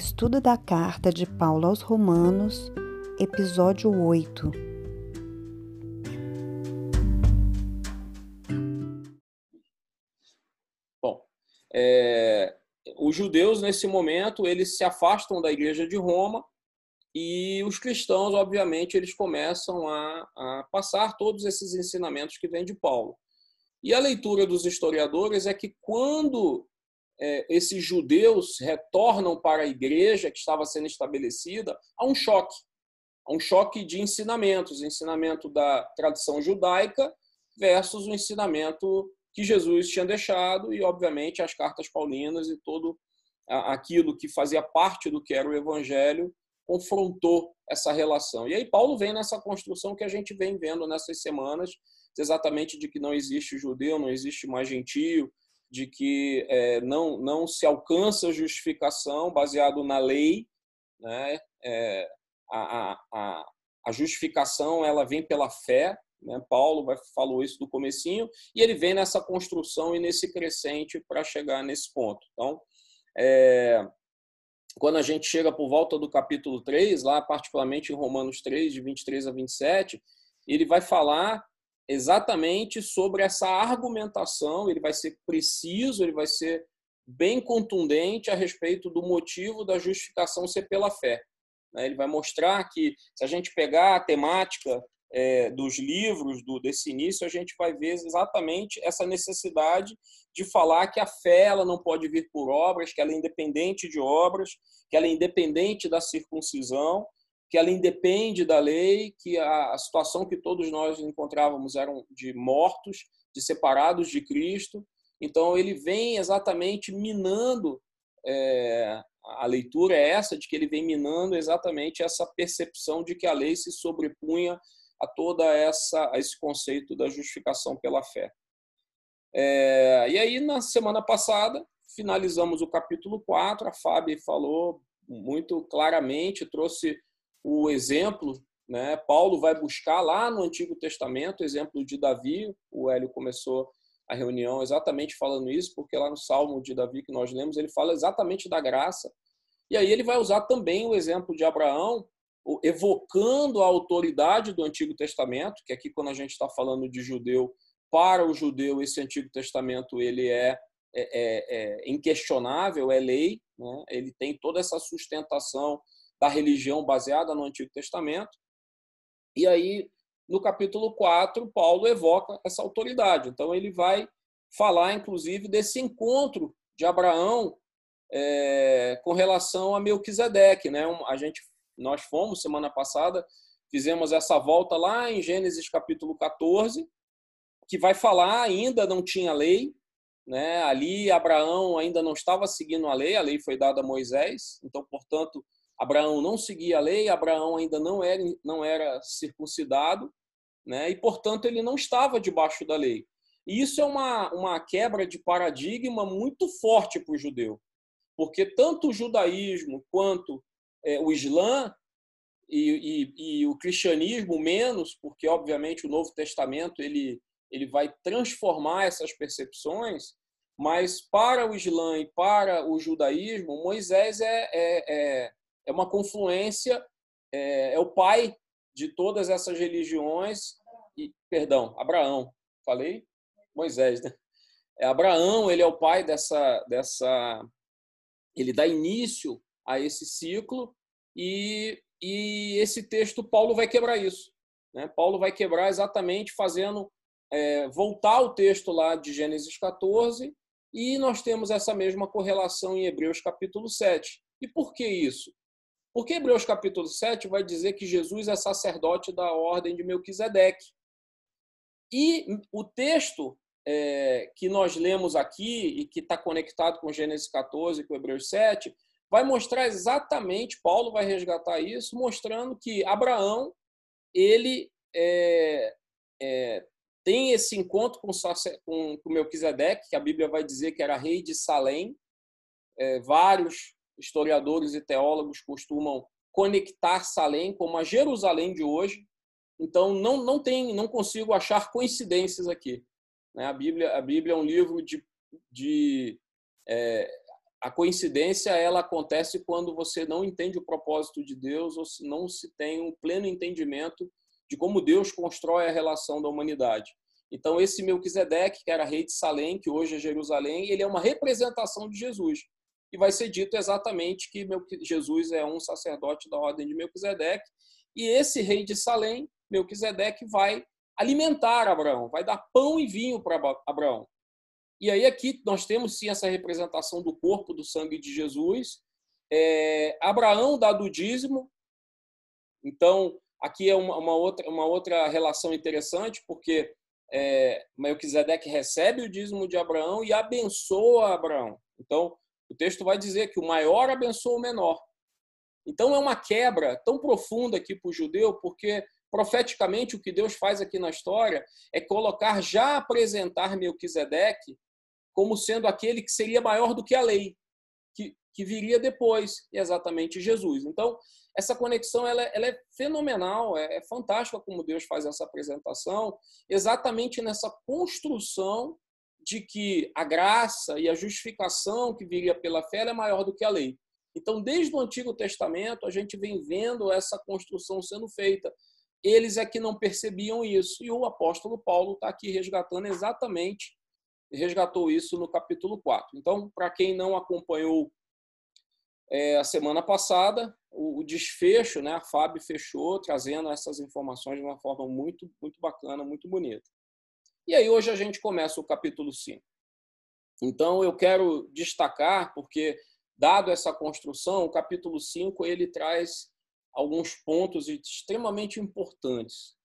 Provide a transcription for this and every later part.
Estudo da Carta de Paulo aos Romanos, episódio 8. Bom, é, os judeus nesse momento eles se afastam da Igreja de Roma e os cristãos, obviamente, eles começam a, a passar todos esses ensinamentos que vêm de Paulo. E a leitura dos historiadores é que quando esses judeus retornam para a igreja que estava sendo estabelecida, há um choque. Há um choque de ensinamentos, ensinamento da tradição judaica versus o ensinamento que Jesus tinha deixado e, obviamente, as cartas paulinas e todo aquilo que fazia parte do que era o evangelho confrontou essa relação. E aí Paulo vem nessa construção que a gente vem vendo nessas semanas, exatamente de que não existe judeu, não existe mais gentio, de que é, não, não se alcança justificação baseado na lei, né? É, a, a, a justificação ela vem pela fé, né? Paulo vai, falou isso do comecinho, e ele vem nessa construção e nesse crescente para chegar nesse ponto. Então, é, quando a gente chega por volta do capítulo 3, lá particularmente em Romanos 3, de 23 a 27, ele vai falar exatamente sobre essa argumentação, ele vai ser preciso, ele vai ser bem contundente a respeito do motivo da justificação ser pela fé. Né? Ele vai mostrar que, se a gente pegar a temática é, dos livros desse início, a gente vai ver exatamente essa necessidade de falar que a fé ela não pode vir por obras, que ela é independente de obras, que ela é independente da circuncisão, que ela independe da lei, que a, a situação que todos nós encontrávamos eram de mortos, de separados de Cristo. Então ele vem exatamente minando é, a leitura é essa de que ele vem minando exatamente essa percepção de que a lei se sobrepunha a toda essa a esse conceito da justificação pela fé. É, e aí na semana passada finalizamos o capítulo 4, a Fábio falou muito claramente, trouxe o exemplo, né? Paulo vai buscar lá no Antigo Testamento, o exemplo de Davi, o Hélio começou a reunião exatamente falando isso, porque lá no Salmo de Davi que nós lemos, ele fala exatamente da graça. E aí ele vai usar também o exemplo de Abraão, evocando a autoridade do Antigo Testamento, que aqui quando a gente está falando de judeu, para o judeu esse Antigo Testamento ele é, é, é, é inquestionável, é lei, né? ele tem toda essa sustentação da religião baseada no Antigo Testamento. E aí, no capítulo 4, Paulo evoca essa autoridade. Então, ele vai falar, inclusive, desse encontro de Abraão é, com relação a Melquisedeque. Né? A gente, nós fomos, semana passada, fizemos essa volta lá em Gênesis capítulo 14, que vai falar, ainda não tinha lei, né? ali Abraão ainda não estava seguindo a lei, a lei foi dada a Moisés, então, portanto, Abraão não seguia a lei, Abraão ainda não era, não era circuncidado, né? e, portanto, ele não estava debaixo da lei. E isso é uma, uma quebra de paradigma muito forte para o judeu, porque tanto o judaísmo quanto é, o Islã e, e, e, o cristianismo menos, porque, obviamente, o Novo Testamento ele, ele vai transformar essas percepções, mas para o Islã e para o judaísmo, Moisés é, é, é é uma confluência, é, é o pai de todas essas religiões. E, perdão, Abraão, falei? Moisés, né? É, Abraão, ele é o pai dessa, dessa. Ele dá início a esse ciclo e, e esse texto, Paulo vai quebrar isso. Né? Paulo vai quebrar exatamente fazendo é, voltar o texto lá de Gênesis 14 e nós temos essa mesma correlação em Hebreus capítulo 7. E por que isso? Porque Hebreus capítulo 7 vai dizer que Jesus é sacerdote da ordem de Melquisedeque. E o texto é, que nós lemos aqui e que está conectado com Gênesis 14 e com Hebreus 7 vai mostrar exatamente, Paulo vai resgatar isso, mostrando que Abraão ele é, é, tem esse encontro com, com, com Melquisedeque, que a Bíblia vai dizer que era rei de Salém. É, vários historiadores e teólogos costumam conectar Salém como a Jerusalém de hoje. Então não não tem não consigo achar coincidências aqui. Né? A Bíblia a Bíblia é um livro de, de é, a coincidência ela acontece quando você não entende o propósito de Deus ou se não se tem um pleno entendimento de como Deus constrói a relação da humanidade. Então esse Melquisedeque, que era rei de Salém, que hoje é Jerusalém, ele é uma representação de Jesus. E vai ser dito exatamente que Jesus é um sacerdote da ordem de Melquisedeque, e esse rei de Salém, Melquisedeque, vai alimentar Abraão, vai dar pão e vinho para Abraão. E aí aqui nós temos sim essa representação do corpo, do sangue de Jesus. É, Abraão dá do dízimo. Então, aqui é uma, uma, outra, uma outra relação interessante, porque é, Melquisedeque recebe o dízimo de Abraão e abençoa Abraão. Então, o texto vai dizer que o maior abençoa o menor. Então, é uma quebra tão profunda aqui para o judeu, porque profeticamente o que Deus faz aqui na história é colocar, já apresentar Melquisedeque como sendo aquele que seria maior do que a lei, que, que viria depois, e exatamente Jesus. Então, essa conexão ela, ela é fenomenal, é, é fantástica como Deus faz essa apresentação, exatamente nessa construção de que a graça e a justificação que viria pela fé é maior do que a lei. Então, desde o Antigo Testamento, a gente vem vendo essa construção sendo feita. Eles é que não percebiam isso. E o apóstolo Paulo está aqui resgatando exatamente resgatou isso no capítulo 4. Então, para quem não acompanhou é, a semana passada, o, o, desfecho, né, a FAB fechou, trazendo essas informações de uma forma muito, muito bacana, muito bonita. E aí, hoje a gente começa o capítulo 5. Então, eu quero destacar, porque, dado essa construção, o capítulo 5 ele traz alguns pontos extremamente importantes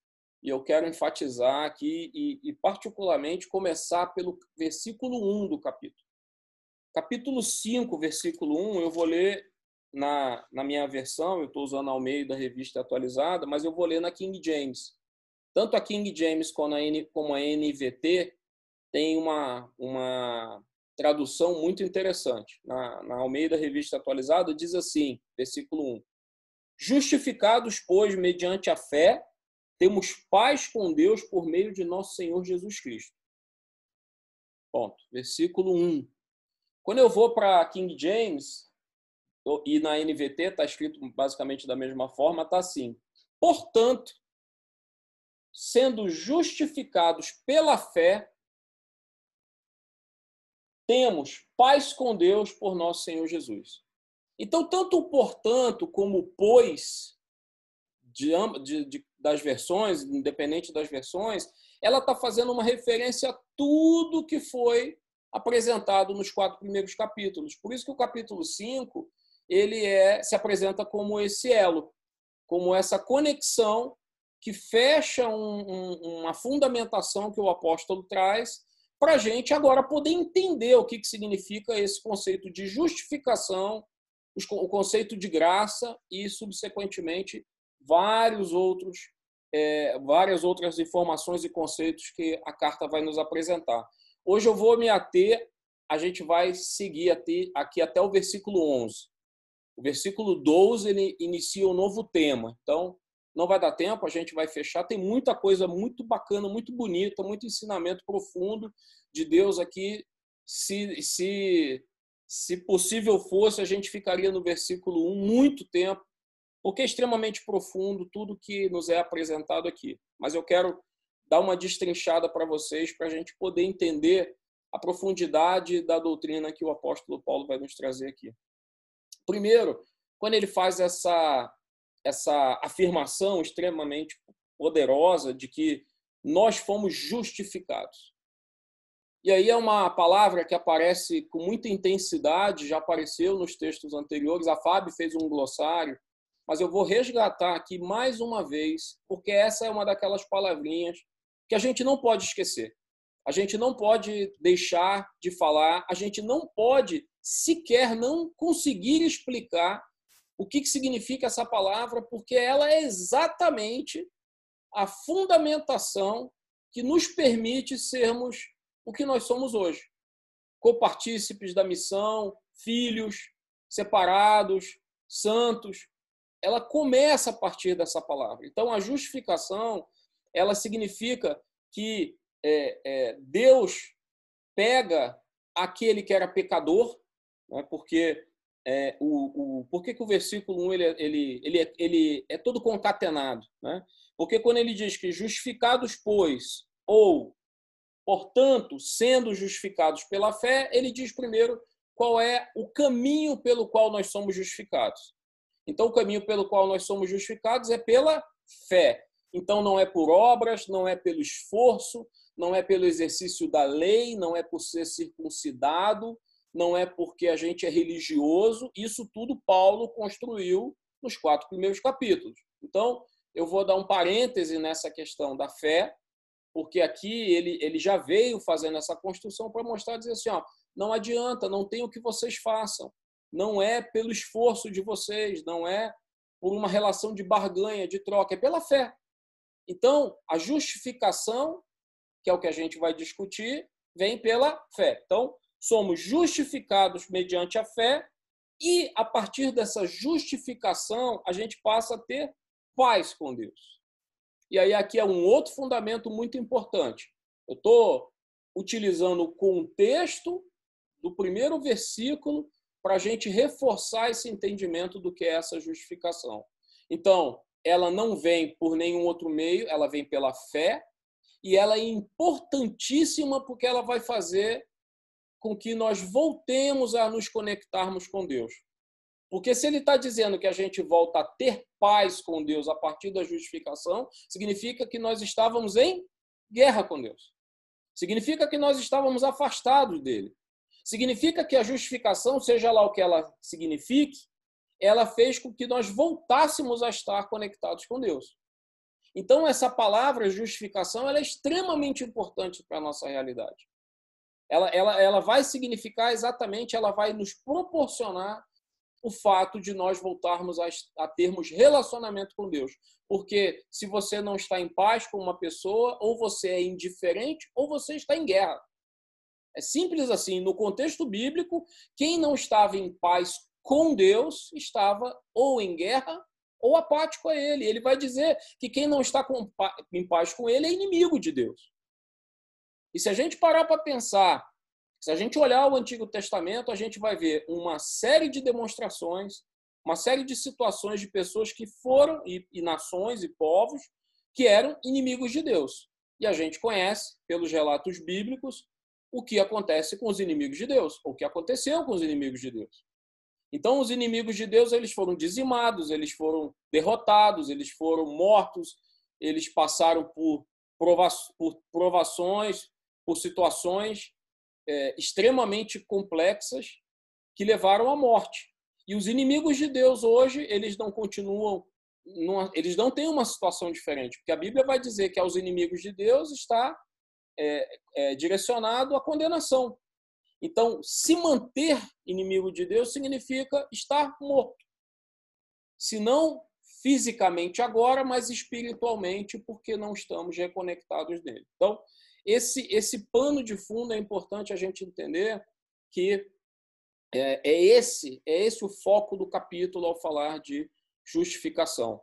e eu quero enfatizar aqui e, e, particularmente começar pelo versículo 1 do capítulo. Capítulo 5, versículo 1, eu vou ler na, na minha versão, eu estou usando ao meio da revista atualizada, mas eu vou ler na King James. Tanto a King James como a, N, como a NVT tem uma, uma tradução muito interessante. Na, na Almeida Revista Atualizada diz assim, versículo 1. Justificados, pois, mediante a fé, temos paz com Deus por meio de nosso Senhor Jesus Cristo. Ponto. Versículo 1. Quando eu vou para King James, e na NVT está escrito basicamente da mesma forma, está assim. Portanto, sendo justificados pela fé, temos paz com Deus por nosso Senhor Jesus. Então, tanto o portanto como o pois, de, de, de das versões, independente das versões, ela está fazendo uma referência a tudo que foi apresentado nos quatro primeiros capítulos. Por isso que o capítulo 5 ele é, se apresenta como esse elo, como essa conexão que fecha um, um, uma fundamentação que o apóstolo traz para a gente agora poder entender o que, que significa esse conceito de justificação, o conceito de graça e, subsequentemente, vários outros é, várias outras informações e conceitos que a carta vai nos apresentar. Hoje eu vou me ater, a gente vai seguir aqui até o versículo 11. O versículo 12 ele inicia um novo tema. Então, não vai dar tempo, a gente vai fechar. Tem muita coisa muito bacana, muito bonita, muito ensinamento profundo de Deus aqui. Se, se, se possível fosse, a gente ficaria no versículo 1 muito tempo, porque é extremamente profundo tudo que nos é apresentado aqui. Mas eu quero dar uma destrinchada para vocês para a gente poder entender a profundidade da doutrina que o apóstolo Paulo vai nos trazer aqui. Primeiro, quando ele faz essa essa afirmação extremamente poderosa de que nós fomos justificados. E aí é uma palavra que aparece com muita intensidade, já apareceu nos textos anteriores. A Fábio fez um glossário mas eu vou resgatar aqui mais uma vez, porque essa é uma daquelas palavrinhas que a gente não pode esquecer. A gente não pode deixar de falar, a gente não pode sequer não conseguir explicar o que, que significa essa palavra, porque ela é exatamente a fundamentação que nos permite sermos o que nós somos hoje. Copartícipes da missão, filhos, separados, santos, ela começa a partir dessa palavra. Então, a justificação, ela significa que é, é, Deus pega aquele que era pecador, Né? Porque é, o, o, por que, que o versículo 1 ele, é, ele, ele, é, ele é todo concatenado? Né? Porque quando ele diz que justificados, pois, ou, portanto, sendo justificados pela fé, ele diz primeiro qual é o caminho pelo qual nós somos justificados. Então, o caminho pelo qual nós somos justificados é pela fé. Então, não é por obras, não é pelo esforço, não é pelo exercício da lei, não é por ser circuncidado, não é porque a gente é religioso. Isso tudo Paulo construiu nos quatro primeiros capítulos. Então, eu vou dar um parêntese nessa questão da fé, porque aqui ele, ele já veio fazendo essa construção para mostrar, dizer assim, ó, não adianta, não tem o que vocês façam. Não é pelo esforço de vocês, não é por uma relação de barganha, de troca, é pela fé. Então, a justificação, que é o que a gente vai discutir, vem pela fé. Então, somos justificados mediante a fé e, a partir dessa justificação, a gente passa a ter paz com Deus. E aí, aqui é um outro fundamento muito importante. Eu estou utilizando o contexto do primeiro versículo para a gente reforçar esse entendimento do que é essa justificação. Então, ela não vem por nenhum outro meio, ela vem pela fé, e ela é importantíssima porque ela vai fazer com que nós voltemos a nos conectarmos com Deus. Porque se ele está dizendo que a gente volta a ter paz com Deus a partir da justificação, significa que nós estávamos em guerra com Deus. Significa que nós estávamos afastados dele. Significa que a justificação, seja lá o que ela signifique, ela fez com que nós voltássemos a estar conectados com Deus. Então, essa palavra justificação ela é extremamente importante para a nossa realidade. Ela, ela, ela vai significar exatamente, ela vai nos proporcionar o fato de nós voltarmos a, a termos relacionamento com Deus. Porque se você não está em paz com uma pessoa, ou você é indiferente, ou você está em guerra. É simples assim. No contexto bíblico, quem não estava em paz com Deus estava ou em guerra ou apático a ele. Ele vai dizer que quem não está em paz com ele é inimigo de Deus. E se a gente parar para pensar, se a gente olhar o Antigo Testamento, a gente vai ver uma série de demonstrações, uma série de situações de pessoas que foram, e, e nações e povos, que eram inimigos de Deus. E a gente conhece, pelos relatos bíblicos, o que acontece com os inimigos de Deus, ou o que aconteceu com os inimigos de Deus. Então, os inimigos de Deus eles foram dizimados, eles foram derrotados, eles foram mortos, eles passaram por, por provações, por situações é, extremamente complexas que levaram à morte. E os inimigos de Deus hoje eles não continuam, numa, eles não têm uma situação diferente, porque a Bíblia vai dizer que aos inimigos de Deus está é, é, direcionado à condenação. Então, se manter inimigo de Deus significa estar morto. Se não fisicamente agora, mas espiritualmente, porque não estamos reconectados nele. Então, esse, esse pano de fundo é importante a gente entender que é, é, esse é esse o foco do capítulo ao falar de justificação.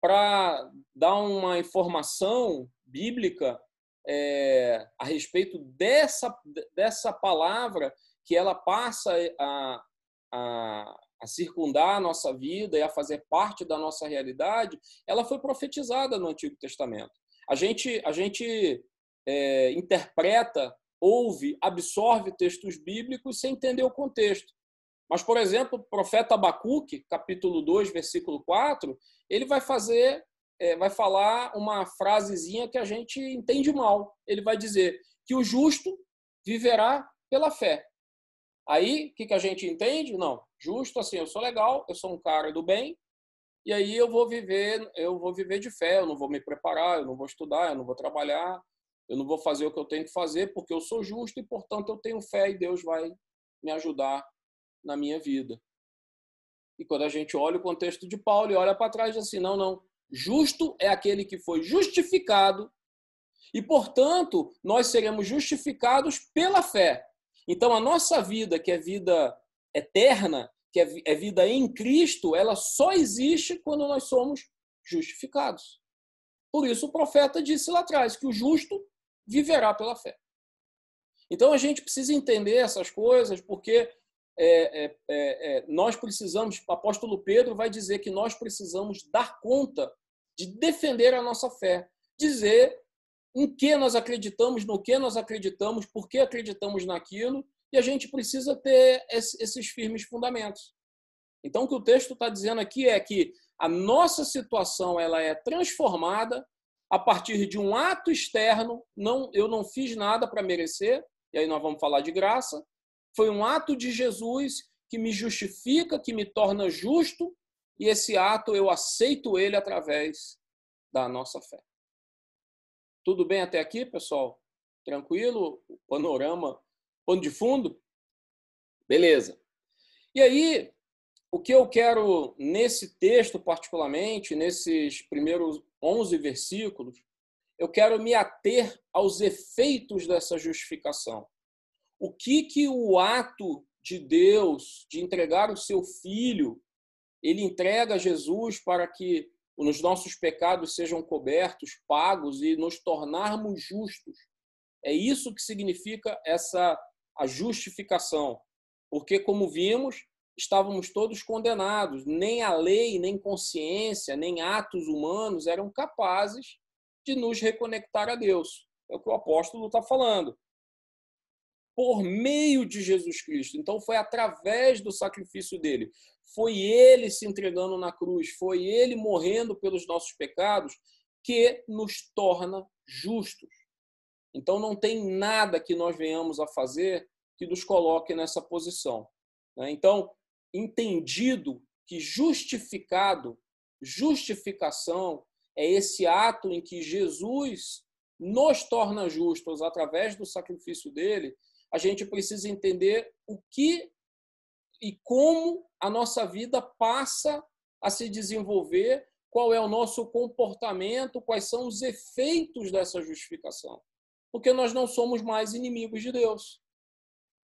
Para dar uma informação bíblica, é, a respeito dessa, dessa palavra que ela passa a, a, a, circundar a nossa vida e a fazer parte da nossa realidade, ela foi profetizada no Antigo Testamento. A gente, a gente é, interpreta, ouve, absorve textos bíblicos sem entender o contexto. Mas, por exemplo, o profeta Abacuque, capítulo 2, versículo 4, ele vai fazer é, vai falar uma frasezinha que a gente entende mal. Ele vai dizer que o justo viverá pela fé. Aí, o que, que a gente entende? Não, justo assim, eu sou legal, eu sou um cara do bem, e aí eu vou viver, eu vou viver de fé, eu não vou me preparar, eu não vou estudar, eu não vou trabalhar, eu não vou fazer o que eu tenho que fazer porque eu sou justo e, portanto, eu tenho fé e Deus vai me ajudar na minha vida. E quando a gente olha o contexto de Paulo e olha para trás, assim, não, não, Justo é aquele que foi justificado e, portanto, nós seremos justificados pela fé. Então, a nossa vida, que é vida eterna, que é, é vida em Cristo, ela só existe quando nós somos justificados. Por isso, o profeta disse lá atrás que o justo viverá pela fé. Então, a gente precisa entender essas coisas, porque é, é, é, é, nós precisamos, o apóstolo Pedro vai dizer que nós precisamos dar conta de defender a nossa fé, dizer em que nós acreditamos, no que nós acreditamos, por que acreditamos naquilo, e a gente precisa ter esses firmes fundamentos. Então, o que o texto está dizendo aqui é que a nossa situação ela é transformada a partir de um ato externo. Não, eu não fiz nada para merecer. E aí nós vamos falar de graça. Foi um ato de Jesus que me justifica, que me torna justo. E esse ato eu aceito ele através da nossa fé. Tudo bem até aqui, pessoal? Tranquilo? Panorama, pano de fundo? Beleza. E aí, o que eu quero nesse texto, particularmente, nesses primeiros 11 versículos, eu quero me ater aos efeitos dessa justificação. O que que o ato de Deus de entregar o seu filho, ele entrega a Jesus para que os nossos pecados sejam cobertos, pagos e nos tornarmos justos. É isso que significa essa a justificação. Porque como vimos, estávamos todos condenados. Nem a lei, nem consciência, nem atos humanos eram capazes de nos reconectar a Deus. É o que o apóstolo está falando. Por meio de Jesus Cristo. Então, foi através do sacrifício dele. Foi ele se entregando na cruz, foi ele morrendo pelos nossos pecados que nos torna justos. Então, não tem nada que nós venhamos a fazer que nos coloque nessa posição. Né? Então, entendido que justificado, justificação é esse ato em que Jesus nos torna justos através do sacrifício dele, a gente precisa entender o que e como a nossa vida passa a se desenvolver, qual é o nosso comportamento, quais são os efeitos dessa justificação. Porque nós não somos mais inimigos de Deus.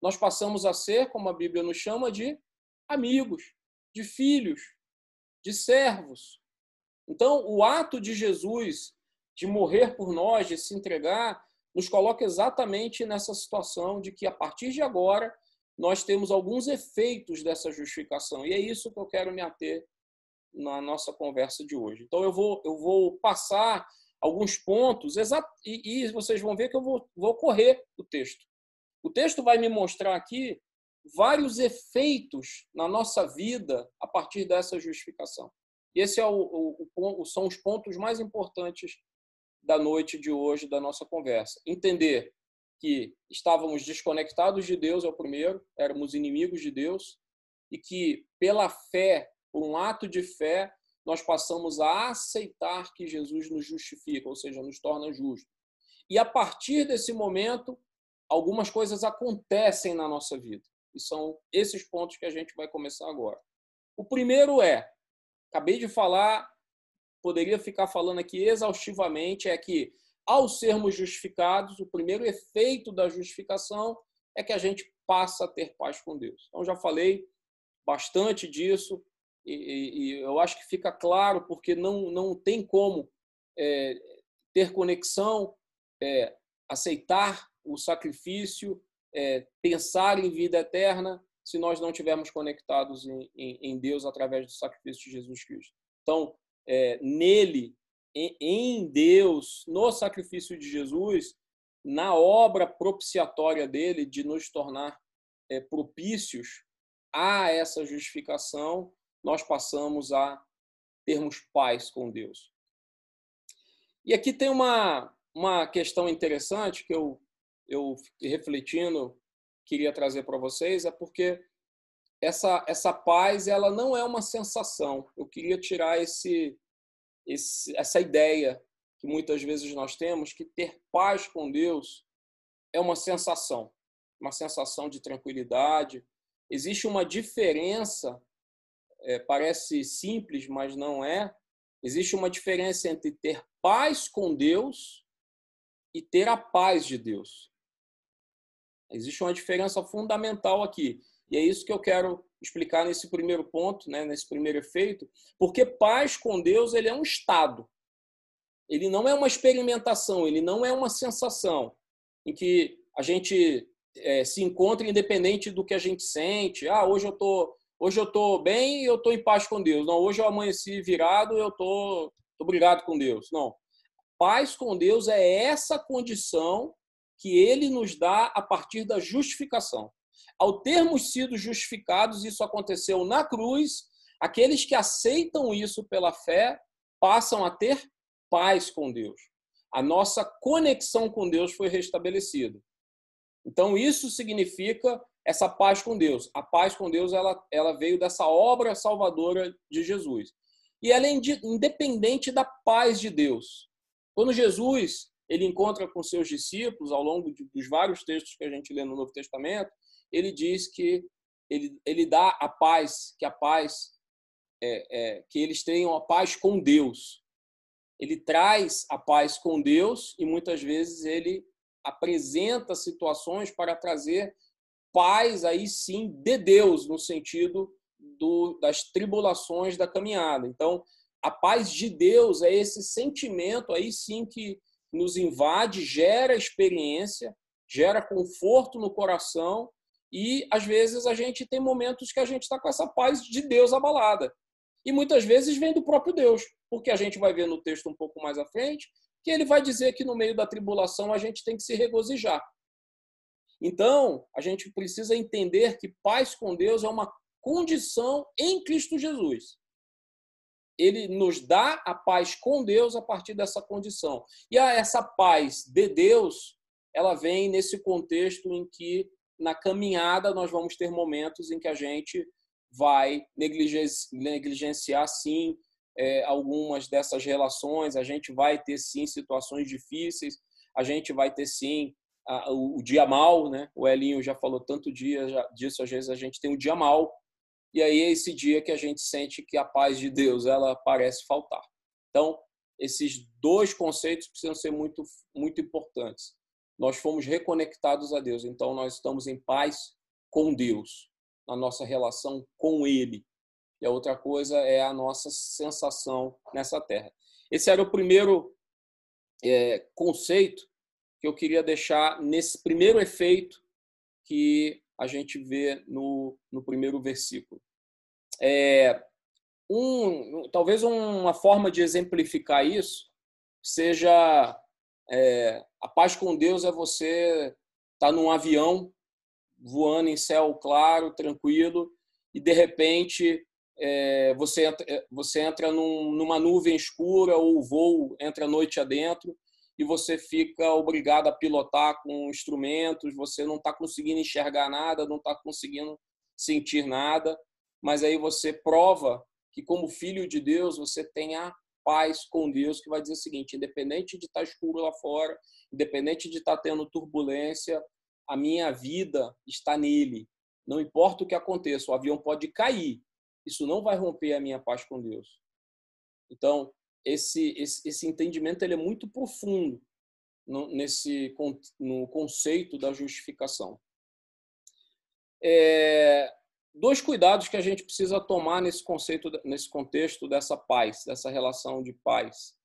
Nós passamos a ser, como a Bíblia nos chama, de amigos, de filhos, de servos. Então, o ato de Jesus de morrer por nós, de se entregar, nos coloca exatamente nessa situação de que a partir de agora nós temos alguns efeitos dessa justificação. E é isso que eu quero me ater na nossa conversa de hoje. Então eu vou eu vou passar alguns pontos e, e vocês vão ver que eu vou, vou correr o texto. O texto vai me mostrar aqui vários efeitos na nossa vida a partir dessa justificação. E esse é o, o, o, são os pontos mais importantes da noite de hoje da nossa conversa. Entender que estávamos desconectados de Deus é o primeiro, éramos inimigos de Deus e que pela fé, por um ato de fé, nós passamos a aceitar que Jesus nos justifica, ou seja, nos torna justos. E a partir desse momento, algumas coisas acontecem na nossa vida. E são esses pontos que a gente vai começar agora. O primeiro é, acabei de falar, poderia ficar falando aqui exaustivamente, é que ao sermos justificados, o primeiro efeito da justificação é que a gente passa a ter paz com Deus. Então já falei bastante disso e, e, e eu acho que fica claro porque não não tem como é, ter conexão, é, aceitar o sacrifício é, pensar em vida eterna se nós não estivermos conectados em, em, em, Deus através do sacrifício de Jesus Cristo. Então, é, nele, em, em Deus, no sacrifício de Jesus, na obra propiciatória dele de nos tornar é, propícios a essa justificação, nós passamos a termos paz com Deus. E aqui tem uma, uma questão interessante que eu eu refletindo queria trazer para vocês é porque essa essa paz ela não é uma sensação. Eu queria tirar esse, esse essa ideia que muitas vezes nós temos que ter paz com Deus é uma sensação, uma sensação de tranquilidade. Existe uma diferença, é, parece simples, mas não é. Existe uma diferença entre ter paz com Deus e ter a paz de Deus. Existe uma diferença fundamental aqui. E é isso que eu quero explicar nesse primeiro ponto, né, nesse primeiro efeito, porque paz com Deus ele é um estado. Ele não é uma experimentação, ele não é uma sensação em que a gente é, se encontra independente do que a gente sente. Ah, hoje eu tô, hoje eu tô bem, eu tô em paz com Deus. Não, hoje eu amanheci virado, eu tô, tô obrigado com Deus. Não. Paz com Deus é essa condição que ele nos dá a partir da justificação. Ao termos sido justificados, isso aconteceu na cruz, aqueles que aceitam isso pela fé passam a ter paz com Deus. A nossa conexão com Deus foi restabelecida. Então, isso significa essa paz com Deus. A paz com Deus ela, ela veio dessa obra salvadora de Jesus. E ela é independente da paz de Deus. Quando Jesus ele encontra com seus discípulos ao longo de, dos vários textos que a gente lê no Novo Testamento, ele diz que ele, ele dá a paz, que a paz é, é, que eles tenham a paz com Deus. Ele traz a paz com Deus e muitas vezes ele apresenta situações para trazer paz aí sim de Deus no sentido do, das tribulações da caminhada. Então, a paz de Deus é esse sentimento aí sim que nos invade, gera experiência, gera conforto no coração e às vezes a gente tem momentos que a gente está com essa paz de Deus abalada. E muitas vezes vem do próprio Deus, porque a gente vai ver no texto um pouco mais à frente que ele vai dizer que no meio da tribulação a gente tem que se regozijar. Então, a gente precisa entender que paz com Deus é uma condição em Cristo Jesus ele nos dá a paz com Deus a partir dessa condição. E essa paz de Deus, ela vem nesse contexto em que na caminhada nós vamos ter momentos em que a gente vai negligenciar sim é, algumas dessas relações, a gente vai ter sim situações difíceis, a gente vai ter sim o, dia mal, né? O Elinho já falou tanto dia disso, às vezes a gente tem o dia mal, e aí é esse dia que a gente sente que a paz de Deus ela parece faltar. Então, esses dois conceitos precisam ser muito muito importantes. Nós fomos reconectados a Deus, então nós estamos em paz com Deus, na nossa relação com ele. E a outra coisa é a nossa sensação nessa terra. Esse era o primeiro é, conceito que eu queria deixar nesse primeiro efeito que a gente vê no, no primeiro versículo. É, um, talvez uma forma de exemplificar isso seja é, a paz com Deus é você estar tá num avião voando em céu claro, tranquilo, e de repente é, você é, você entra num, numa nuvem escura ou o voo entra noite adentro e você fica obrigado a pilotar com instrumentos, você não está conseguindo enxergar nada, não está conseguindo sentir nada mas aí você prova que, como filho de Deus, você tem a paz com Deus, que vai dizer o seguinte: independente de estar escuro lá fora, independente de estar tendo turbulência, a minha vida está nele. Não importa o que aconteça, o avião pode cair, isso não vai romper a minha paz com Deus. Então, esse, esse, esse entendimento ele é muito profundo no, nesse no conceito da justificação. É, dois cuidados que a gente precisa tomar nesse conceito, nesse contexto dessa paz, dessa relação de paz.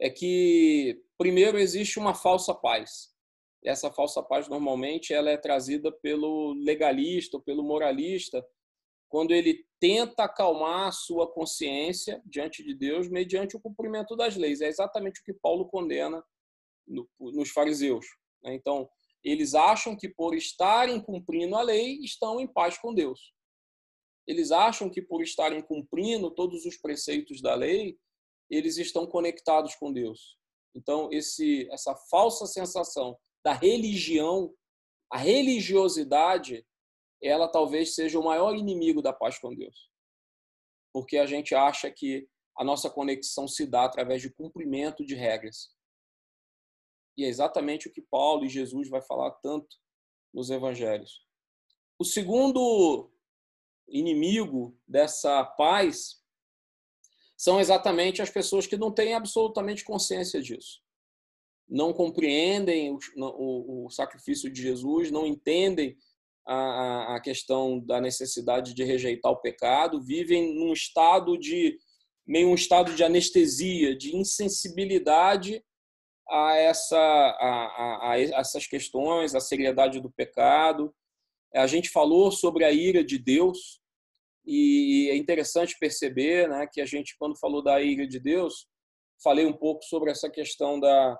É que, primeiro, existe uma falsa paz. Essa falsa paz, normalmente, ela é trazida pelo legalista ou pelo moralista, quando ele tenta acalmar a sua consciência diante de Deus mediante o cumprimento das leis. É exatamente o que Paulo condena nos fariseus. Né? Então, eles acham que por estarem cumprindo a lei, estão em paz com Deus. Eles acham que por estarem cumprindo todos os preceitos da lei, eles estão conectados com Deus. Então, esse, essa falsa sensação da religião, a religiosidade, ela talvez seja o maior inimigo da paz com Deus. Porque a gente acha que a nossa conexão se dá através de cumprimento de regras. E é exatamente o que Paulo e Jesus vai falar tanto nos evangelhos. O segundo inimigo dessa paz são exatamente as pessoas que não têm absolutamente consciência disso. Não compreendem o, o, o sacrifício de Jesus, não entendem a, a questão da necessidade de rejeitar o pecado, vivem num estado de meio um estado de anestesia, de insensibilidade a, essa, a, a, a essas questões, a seriedade do pecado. A gente falou sobre a ira de Deus, e é interessante perceber né, que a gente, quando falou da ira de Deus, falei um pouco sobre essa questão da.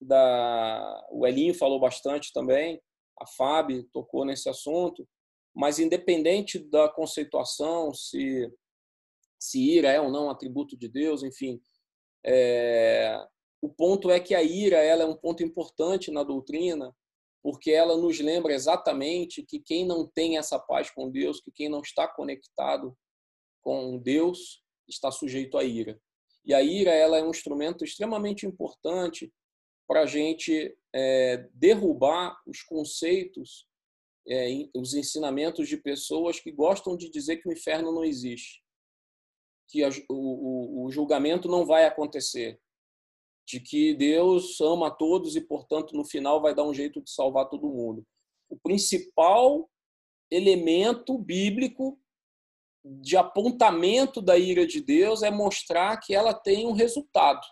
da o Elinho falou bastante também, a Fábio tocou nesse assunto, mas independente da conceituação, se, se ira é ou não um atributo de Deus, enfim, é, o ponto é que a ira ela é um ponto importante na doutrina, porque ela nos lembra exatamente que quem não tem essa paz com Deus, que quem não está conectado com Deus, está sujeito à ira. E a ira ela é um instrumento extremamente importante para a gente é, derrubar os conceitos, é, os ensinamentos de pessoas que gostam de dizer que o inferno não existe, que a, o, o, julgamento não vai acontecer, de que Deus ama todos e, portanto, no final vai dar um jeito de salvar todo mundo. O principal elemento bíblico de apontamento da ira de Deus é mostrar que ela tem um resultado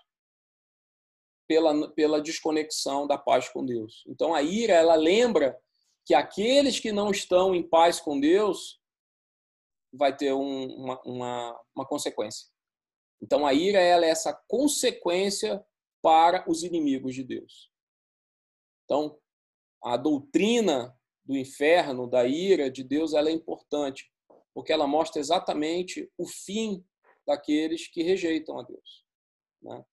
pela, pela desconexão da paz com Deus. Então a ira, ela lembra que aqueles que não estão em paz com Deus vai ter um, uma, uma, uma consequência. Então a ira ela é essa consequência para os inimigos de Deus. Então, a doutrina do inferno, da ira de Deus, ela é importante, porque ela mostra exatamente o fim daqueles que rejeitam a Deus. Né?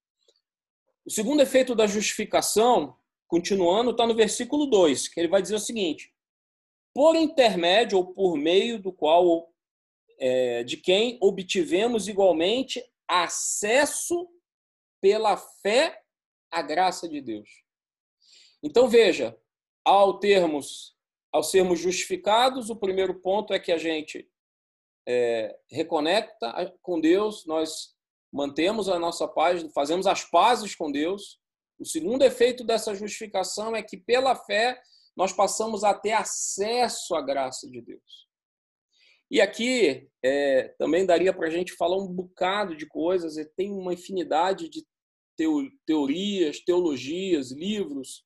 O segundo efeito da justificação, continuando, está no versículo 2, que ele vai dizer o seguinte: por intermédio ou por meio do qual é, de quem obtivemos igualmente acesso pela fé à graça de Deus. Então veja, ao termos, ao sermos justificados, o primeiro ponto é que a gente é, reconecta com Deus, nós mantemos a nossa paz, fazemos as pazes com Deus. O segundo efeito dessa justificação é que pela fé nós passamos a ter acesso à graça de Deus. E aqui é, também daria para a gente falar um bocado de coisas, e tem uma infinidade de teorias, teologias, livros,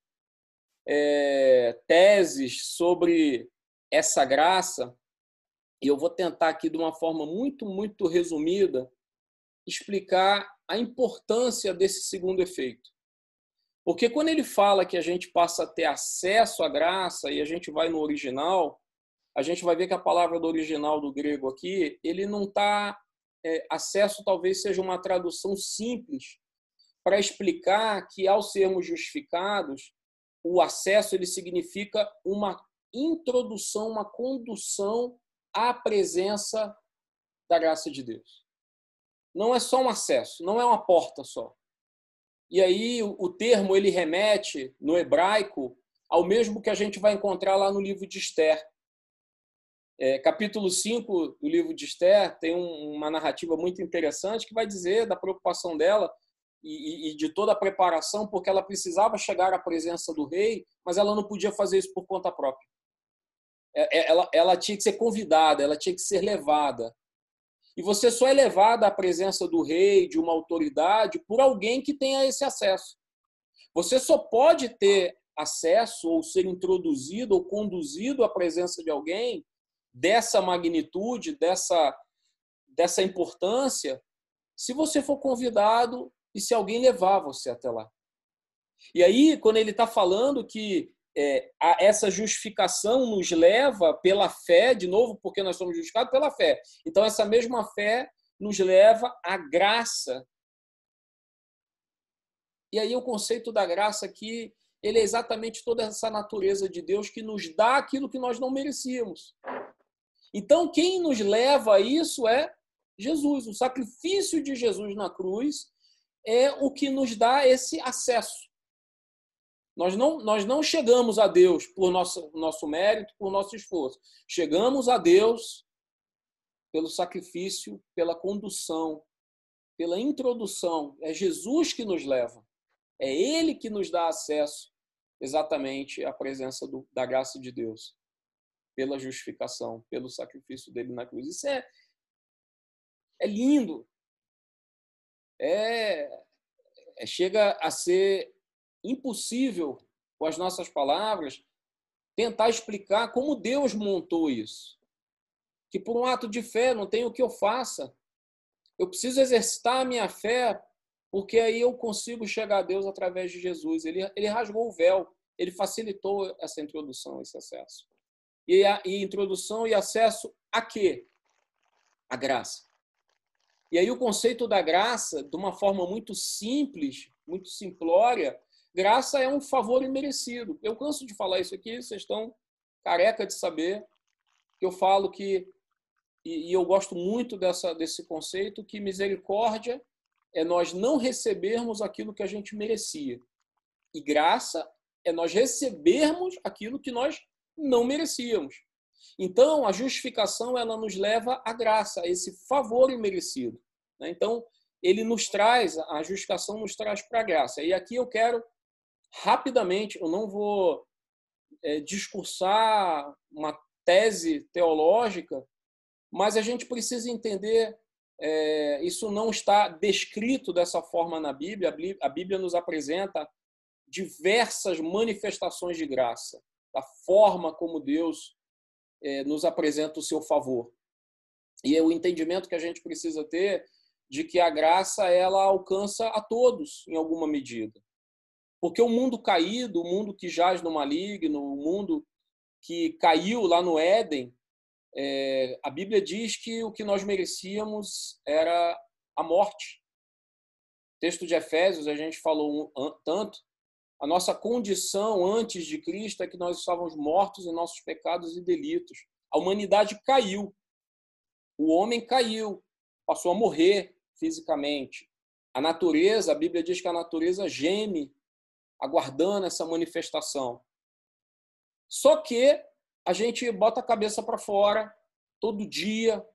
é, teses sobre essa graça. E eu vou tentar aqui, de uma forma muito, muito resumida, explicar a importância desse segundo efeito. Porque quando ele fala que a gente passa a ter acesso à graça e a gente vai no original, a gente vai ver que a palavra do original do grego aqui, ele não está. É, acesso talvez seja uma tradução simples para explicar que ao sermos justificados, o acesso ele significa uma introdução, uma condução à presença da graça de Deus. Não é só um acesso, não é uma porta só. E aí o termo ele remete no hebraico ao mesmo que a gente vai encontrar lá no livro de Esther. É, capítulo 5 do livro de Esther tem um, uma narrativa muito interessante que vai dizer da preocupação dela e, e, de toda a preparação, porque ela precisava chegar à presença do rei, mas ela não podia fazer isso por conta própria. É, é, ela, ela tinha que ser convidada, ela tinha que ser levada. E você só é levada à presença do rei, de uma autoridade, por alguém que tenha esse acesso. Você só pode ter acesso ou ser introduzido ou conduzido à presença de alguém dessa magnitude, dessa, dessa importância, se você for convidado e se alguém levar você até lá. E aí, quando ele está falando que é, essa justificação nos leva pela fé, de novo, porque nós somos justificados pela fé. Então, essa mesma fé nos leva à graça. E aí, o conceito da graça aqui, ele é exatamente toda essa natureza de Deus que nos dá aquilo que nós não merecíamos. Então, quem nos leva a isso é Jesus. O sacrifício de Jesus na cruz é o que nos dá esse acesso. Nós não, nós não chegamos a Deus por nosso, nosso mérito, por nosso esforço. Chegamos a Deus pelo sacrifício, pela condução, pela introdução. É Jesus que nos leva. É Ele que nos dá acesso exatamente à presença do, da graça de Deus, pela justificação, pelo sacrifício dele na cruz. Isso é, é lindo é, é, chega a ser impossível, com as nossas palavras, tentar explicar como Deus montou isso. Que por um ato de fé não tem o que eu faça. Eu preciso exercitar a minha fé, porque aí eu consigo chegar a Deus através de Jesus. Ele, ele rasgou o véu, ele facilitou essa introdução, esse acesso. E, a, e introdução e acesso a quê? A graça. E aí o conceito da graça, de uma forma muito simples, muito simplória, Graça é um favor imerecido. Eu canso de falar isso aqui, vocês estão careca de saber eu falo que, e, eu gosto muito dessa, desse conceito, que misericórdia é nós não recebermos aquilo que a gente merecia. E graça é nós recebermos aquilo que nós não merecíamos. Então, a justificação ela nos leva à graça, a esse favor imerecido. Né? Então, ele nos traz, a justificação nos traz para a graça. E aqui eu quero rapidamente, eu não vou é, discursar uma tese teológica, mas a gente precisa entender é, isso não está descrito dessa forma na Bíblia. A Bíblia nos apresenta diversas manifestações de graça, da forma como Deus é, nos apresenta o seu favor. E é o entendimento que a gente precisa ter de que a graça ela alcança a todos em alguma medida. Porque o mundo caído, o mundo que jaz no maligno, o mundo que caiu lá no Éden, é, a Bíblia diz que o que nós merecíamos era a morte. texto de Efésios, a gente falou tanto, a nossa condição antes de Cristo é que nós estávamos mortos em nossos pecados e delitos. A humanidade caiu. O homem caiu, passou a morrer fisicamente. A natureza, a Bíblia diz que a natureza geme aguardando essa manifestação. Só que a gente bota a cabeça para fora todo dia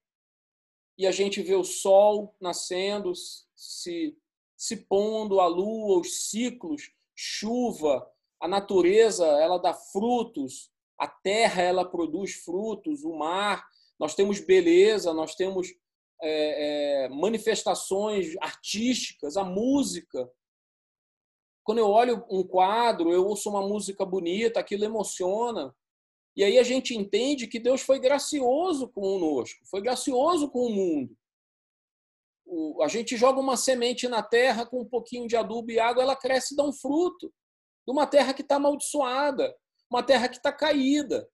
e a gente vê o sol nascendo, se, se pondo, a lua, os ciclos, chuva, a natureza, ela dá frutos, a terra, ela produz frutos, o mar, nós temos beleza, nós temos é, é, manifestações artísticas, a música, quando eu olho um quadro, eu ouço uma música bonita, aquilo emociona. E aí a gente entende que Deus foi gracioso conosco, foi gracioso com o mundo. O, a gente joga uma semente na terra com um pouquinho de adubo e água, ela cresce e dá um fruto. De uma terra que está amaldiçoada, uma terra que está caída.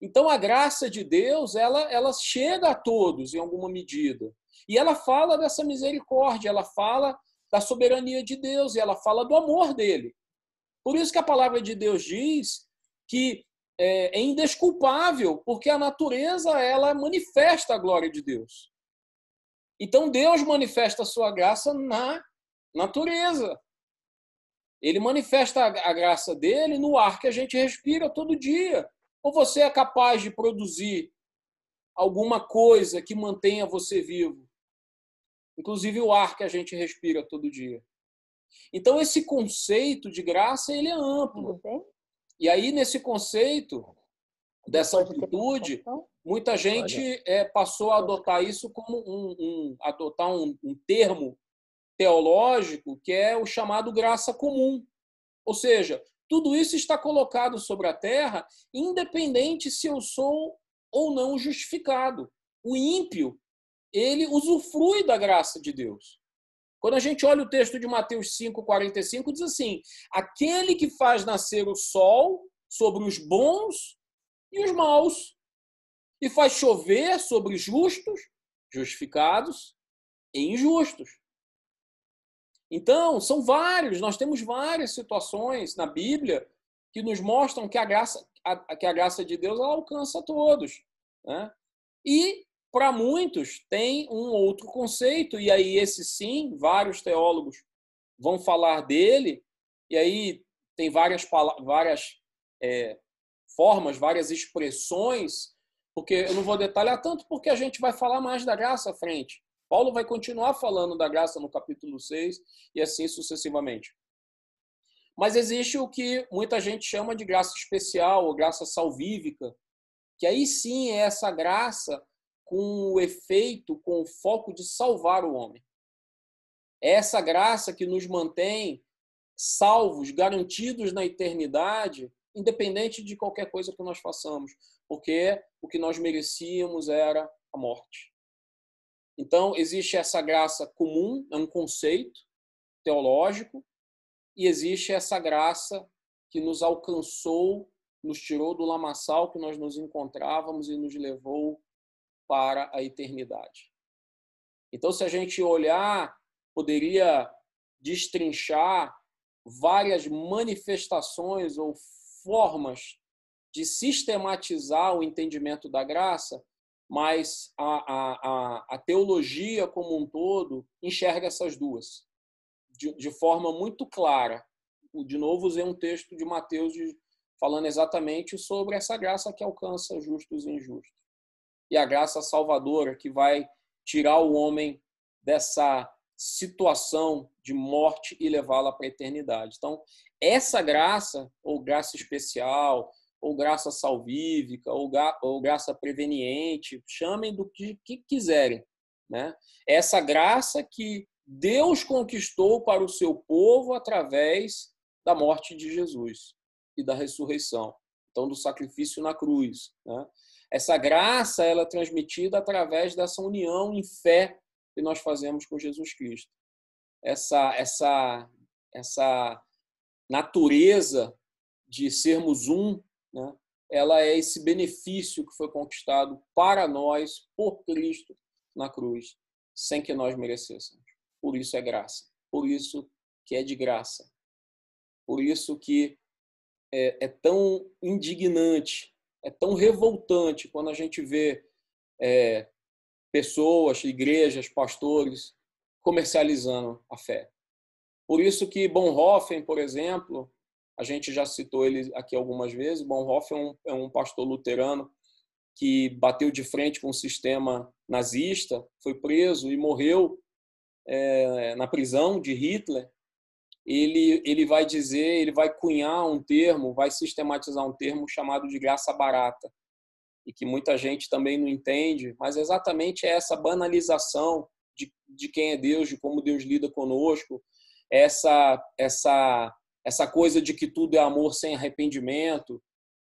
Então a graça de Deus, ela, ela chega a todos em alguma medida. E ela fala dessa misericórdia, ela fala da soberania de Deus e ela fala do amor dele. Por isso que a palavra de Deus diz que é, é indesculpável, porque a natureza ela manifesta a glória de Deus. Então Deus manifesta a sua graça na natureza. Ele manifesta a graça dele no ar que a gente respira todo dia. Ou você é capaz de produzir alguma coisa que mantenha você vivo? Inclusive o ar que a gente respira todo dia. Então esse conceito de graça ele é amplo. E aí nesse conceito dessa amplitude, muita gente é, passou a adotar isso como um, um adotar um, um termo teológico que é o chamado graça comum. Ou seja, tudo isso está colocado sobre a terra, independente se eu sou ou não justificado. O ímpio ele usufrui da graça de Deus. Quando a gente olha o texto de Mateus 5:45 diz assim: aquele que faz nascer o sol sobre os bons e os maus, e faz chover sobre justos, justificados e injustos. Então, são vários, nós temos várias situações na Bíblia que nos mostram que a graça, a, que a graça de Deus alcança todos. Né? E para muitos, tem um outro conceito, e aí esse sim, vários teólogos vão falar dele, e aí tem várias, várias é, formas, várias expressões, porque eu não vou detalhar tanto, porque a gente vai falar mais da graça à frente. Paulo vai continuar falando da graça no capítulo 6 e assim sucessivamente. Mas existe o que muita gente chama de graça especial ou graça salvífica, que aí sim é essa graça com o efeito, com o foco de salvar o homem. É essa graça que nos mantém salvos, garantidos na eternidade, independente de qualquer coisa que nós façamos, porque o que nós merecíamos era a morte. Então, existe essa graça comum, é um conceito teológico, e existe essa graça que nos alcançou, nos tirou do lamaçal que nós nos encontrávamos e nos levou para a eternidade. Então, se a gente olhar, poderia destrinchar várias manifestações ou formas de sistematizar o entendimento da graça, mas a, a, a, teologia como um todo enxerga essas duas de, de forma muito clara. De novo, usei um texto de Mateus de, falando exatamente sobre essa graça que alcança justos e injustos. E a graça salvadora que vai tirar o homem dessa situação de morte e levá-la para a eternidade. Então, essa graça, ou graça especial, ou graça salvífica, ou, ou graça preveniente, chamem do que, que quiserem. Né? Essa graça que Deus conquistou para o seu povo através da morte de Jesus e da ressurreição, então do sacrifício na cruz. Né? Essa graça ela é transmitida através dessa união em fé que nós fazemos com Jesus Cristo. Essa essa essa natureza de sermos um, né? ela é esse benefício que foi conquistado para nós por Cristo na cruz, sem que nós merecêssemos. Por isso é graça. Por isso que é de graça. Por isso que é, é tão indignante, é tão revoltante quando a gente vê é, pessoas, igrejas, pastores comercializando a fé. Por isso que Bonhoeffer, por exemplo, a gente já citou ele aqui algumas vezes. Bonhoeffer é um, é um pastor luterano que bateu de frente com o sistema nazista, foi preso e morreu é, na prisão de Hitler. Ele, ele vai dizer, ele vai cunhar um termo, vai sistematizar um termo chamado de graça barata, e que muita gente também não entende, mas exatamente é essa banalização de, de quem é Deus, de como Deus lida conosco, essa, essa essa coisa de que tudo é amor sem arrependimento,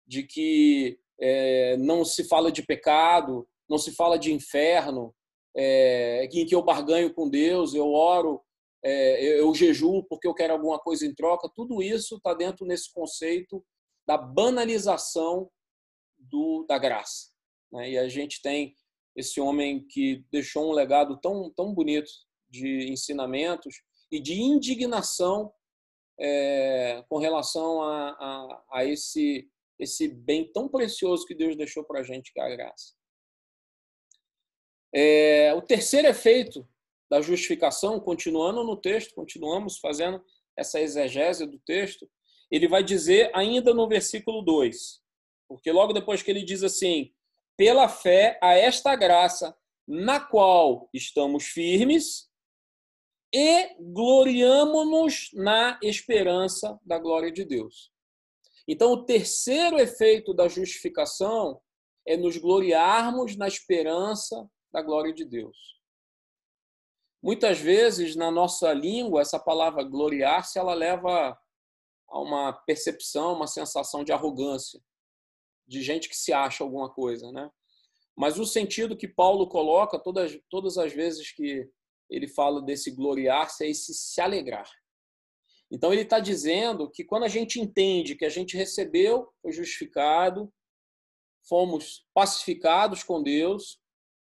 de que é, não se fala de pecado, não se fala de inferno, é, em que eu barganho com Deus, eu oro, é, eu jejuo porque eu quero alguma coisa em troca, tudo isso está dentro nesse conceito da banalização do, da graça. Né? E a gente tem esse homem que deixou um legado tão, tão bonito de ensinamentos e de indignação é, com relação a, a, a, esse, esse bem tão precioso que Deus deixou para a gente, que é a graça. É, o terceiro efeito da justificação, continuando no texto, continuamos fazendo essa exegese do texto, ele vai dizer ainda no versículo 2, porque logo depois que ele diz assim: pela fé a esta graça, na qual estamos firmes e gloriamo-nos na esperança da glória de Deus. Então, o terceiro efeito da justificação é nos gloriarmos na esperança da glória de Deus. Muitas vezes, na nossa língua, essa palavra gloriar-se, ela leva a uma percepção, uma sensação de arrogância, de gente que se acha alguma coisa, né? Mas o sentido que Paulo coloca todas, todas as vezes que ele fala desse gloriar-se, é esse se alegrar. Então, ele está dizendo que quando a gente entende que a gente recebeu, foi justificado, fomos pacificados com Deus,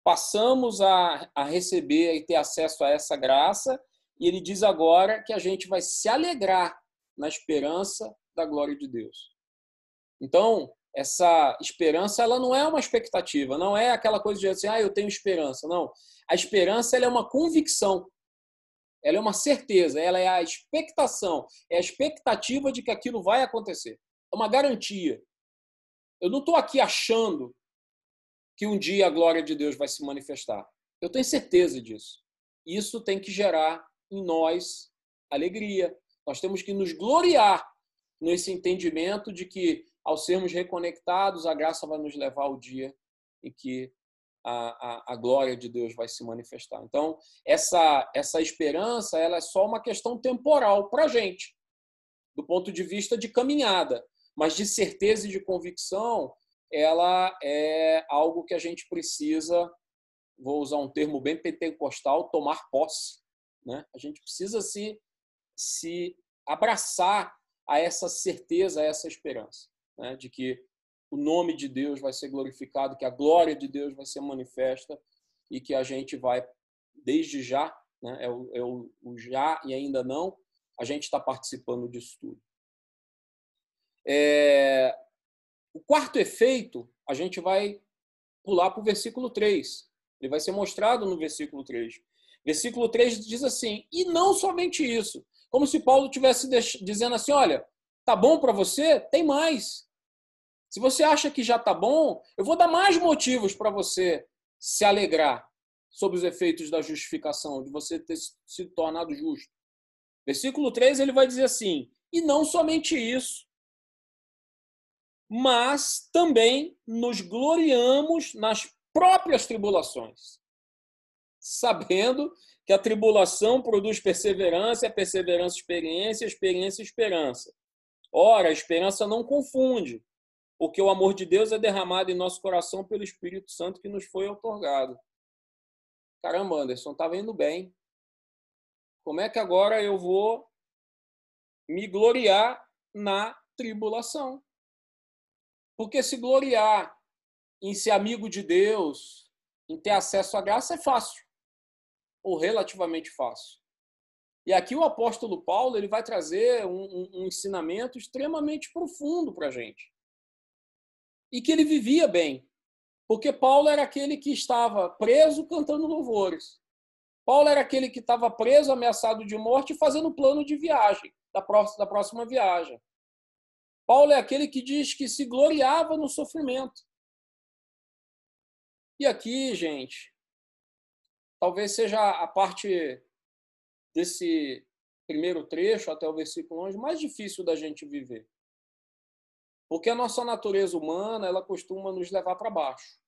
passamos a, a receber e ter acesso a essa graça, e ele diz agora que a gente vai se alegrar na esperança da glória de Deus. Então, essa esperança ela não é uma expectativa, não é aquela coisa de assim, ah, eu tenho esperança. Não. A esperança ela é uma convicção, ela é uma certeza, ela é a expectação, é a expectativa de que aquilo vai acontecer. É uma garantia. Eu não estou aqui achando que um dia a glória de Deus vai se manifestar. Eu tenho certeza disso. Isso tem que gerar em nós alegria. Nós temos que nos gloriar nesse entendimento de que, ao sermos reconectados, a graça vai nos levar ao dia em que a, a, a, glória de Deus vai se manifestar. Então, essa, essa esperança ela é só uma questão temporal para a gente. do ponto de vista de caminhada, mas de certeza e de convicção, ela é algo que a gente precisa, vou usar um termo bem pentecostal, tomar posse. Né? A gente precisa se, se abraçar a essa certeza, a essa esperança, né? de que o nome de Deus vai ser glorificado, que a glória de Deus vai ser manifesta e que a gente vai, desde já, né? é, o, é o, o já e ainda não, a gente está participando disso tudo. É, o quarto efeito, a gente vai pular para o versículo 3. Ele vai ser mostrado no versículo 3. Versículo 3 diz assim: E não somente isso. Como se Paulo estivesse dizendo assim: Olha, tá bom para você? Tem mais. Se você acha que já está bom, eu vou dar mais motivos para você se alegrar sobre os efeitos da justificação, de você ter se tornado justo. Versículo 3 ele vai dizer assim: E não somente isso, mas também nos gloriamos nas próprias tribulações, sabendo que a tribulação produz perseverança, a perseverança experiência, a experiência esperança. Ora, a esperança não confunde, porque o amor de Deus é derramado em nosso coração pelo Espírito Santo que nos foi otorgado. Caramba, Anderson, estava indo bem. Como é que agora eu vou me gloriar na tribulação? Porque se gloriar em ser amigo de Deus, em ter acesso à graça, é fácil, ou relativamente fácil. E aqui o apóstolo Paulo ele vai trazer um, um, um ensinamento extremamente profundo para a gente. E que ele vivia bem. Porque Paulo era aquele que estava preso cantando louvores. Paulo era aquele que estava preso, ameaçado de morte, fazendo plano de viagem, da próxima, da próxima viagem. Paulo é aquele que diz que se gloriava no sofrimento. E aqui, gente, talvez seja a parte desse primeiro trecho até o versículo 11 mais difícil da gente viver. Porque a nossa natureza humana, ela costuma nos levar para baixo.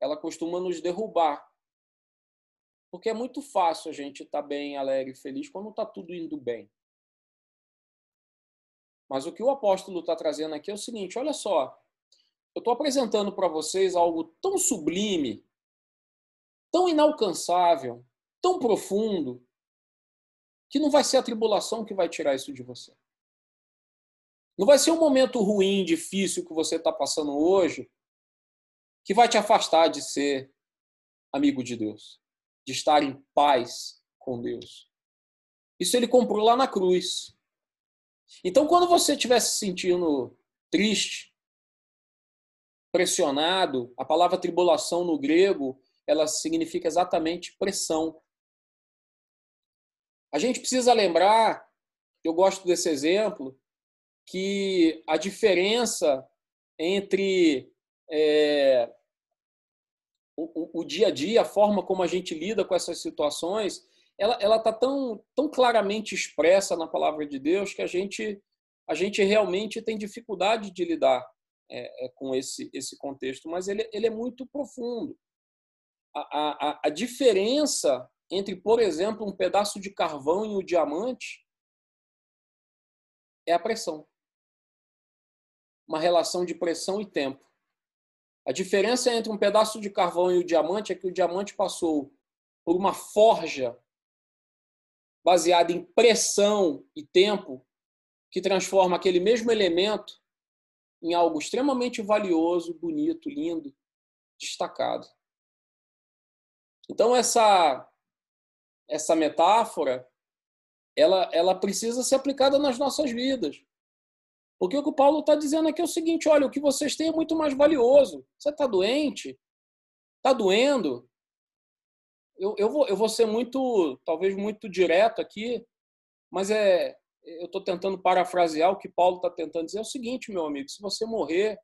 Ela costuma nos derrubar. Porque é muito fácil a gente estar tá bem, alegre feliz quando está tudo indo bem. Mas o que o apóstolo está trazendo aqui é o seguinte: olha só, eu estou apresentando para vocês algo tão sublime, tão inalcançável, tão profundo, que não vai ser a tribulação que vai tirar isso de você. Não vai ser um momento ruim, difícil que você está passando hoje, que vai te afastar de ser amigo de Deus, de estar em paz com Deus. Isso ele comprou lá na cruz. Então, quando você estiver se sentindo triste, pressionado, a palavra tribulação no grego, ela significa exatamente pressão. A gente precisa lembrar, eu gosto desse exemplo, que a diferença entre é, o, o, dia a dia, a forma como a gente lida com essas situações, ela ela está tão tão claramente expressa na palavra de Deus que a gente a gente realmente tem dificuldade de lidar é, é, com esse esse contexto, mas ele ele é muito profundo. A, a, a diferença entre, por exemplo, um pedaço de carvão e o diamante é a pressão. Uma relação de pressão e tempo. A diferença entre um pedaço de carvão e o diamante é que o diamante passou por uma forja baseada em pressão e tempo, que transforma aquele mesmo elemento em algo extremamente valioso, bonito, lindo, destacado. Então essa essa metáfora ela ela precisa ser aplicada nas nossas vidas. Porque o que o Paulo está dizendo aqui é o seguinte: olha, o que vocês têm é muito mais valioso. Você está doente? Está doendo? Eu, eu, vou, eu vou ser muito, talvez muito direto aqui, mas é, eu estou tentando parafrasear o que Paulo está tentando dizer. É o seguinte, meu amigo: se você morrer,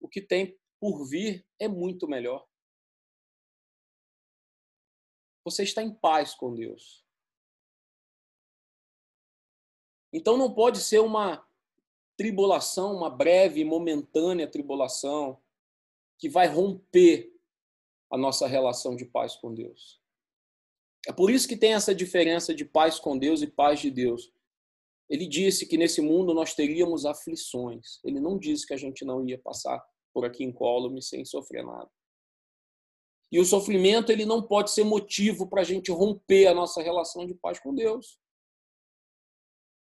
o que tem por vir é muito melhor. Você está em paz com Deus. Então não pode ser uma tribulação, uma breve, momentânea tribulação que vai romper a nossa relação de paz com Deus. É por isso que tem essa diferença de paz com Deus e paz de Deus. Ele disse que nesse mundo nós teríamos aflições. Ele não disse que a gente não ia passar por aqui incólume sem sofrer nada. E o sofrimento ele não pode ser motivo para a gente romper a nossa relação de paz com Deus.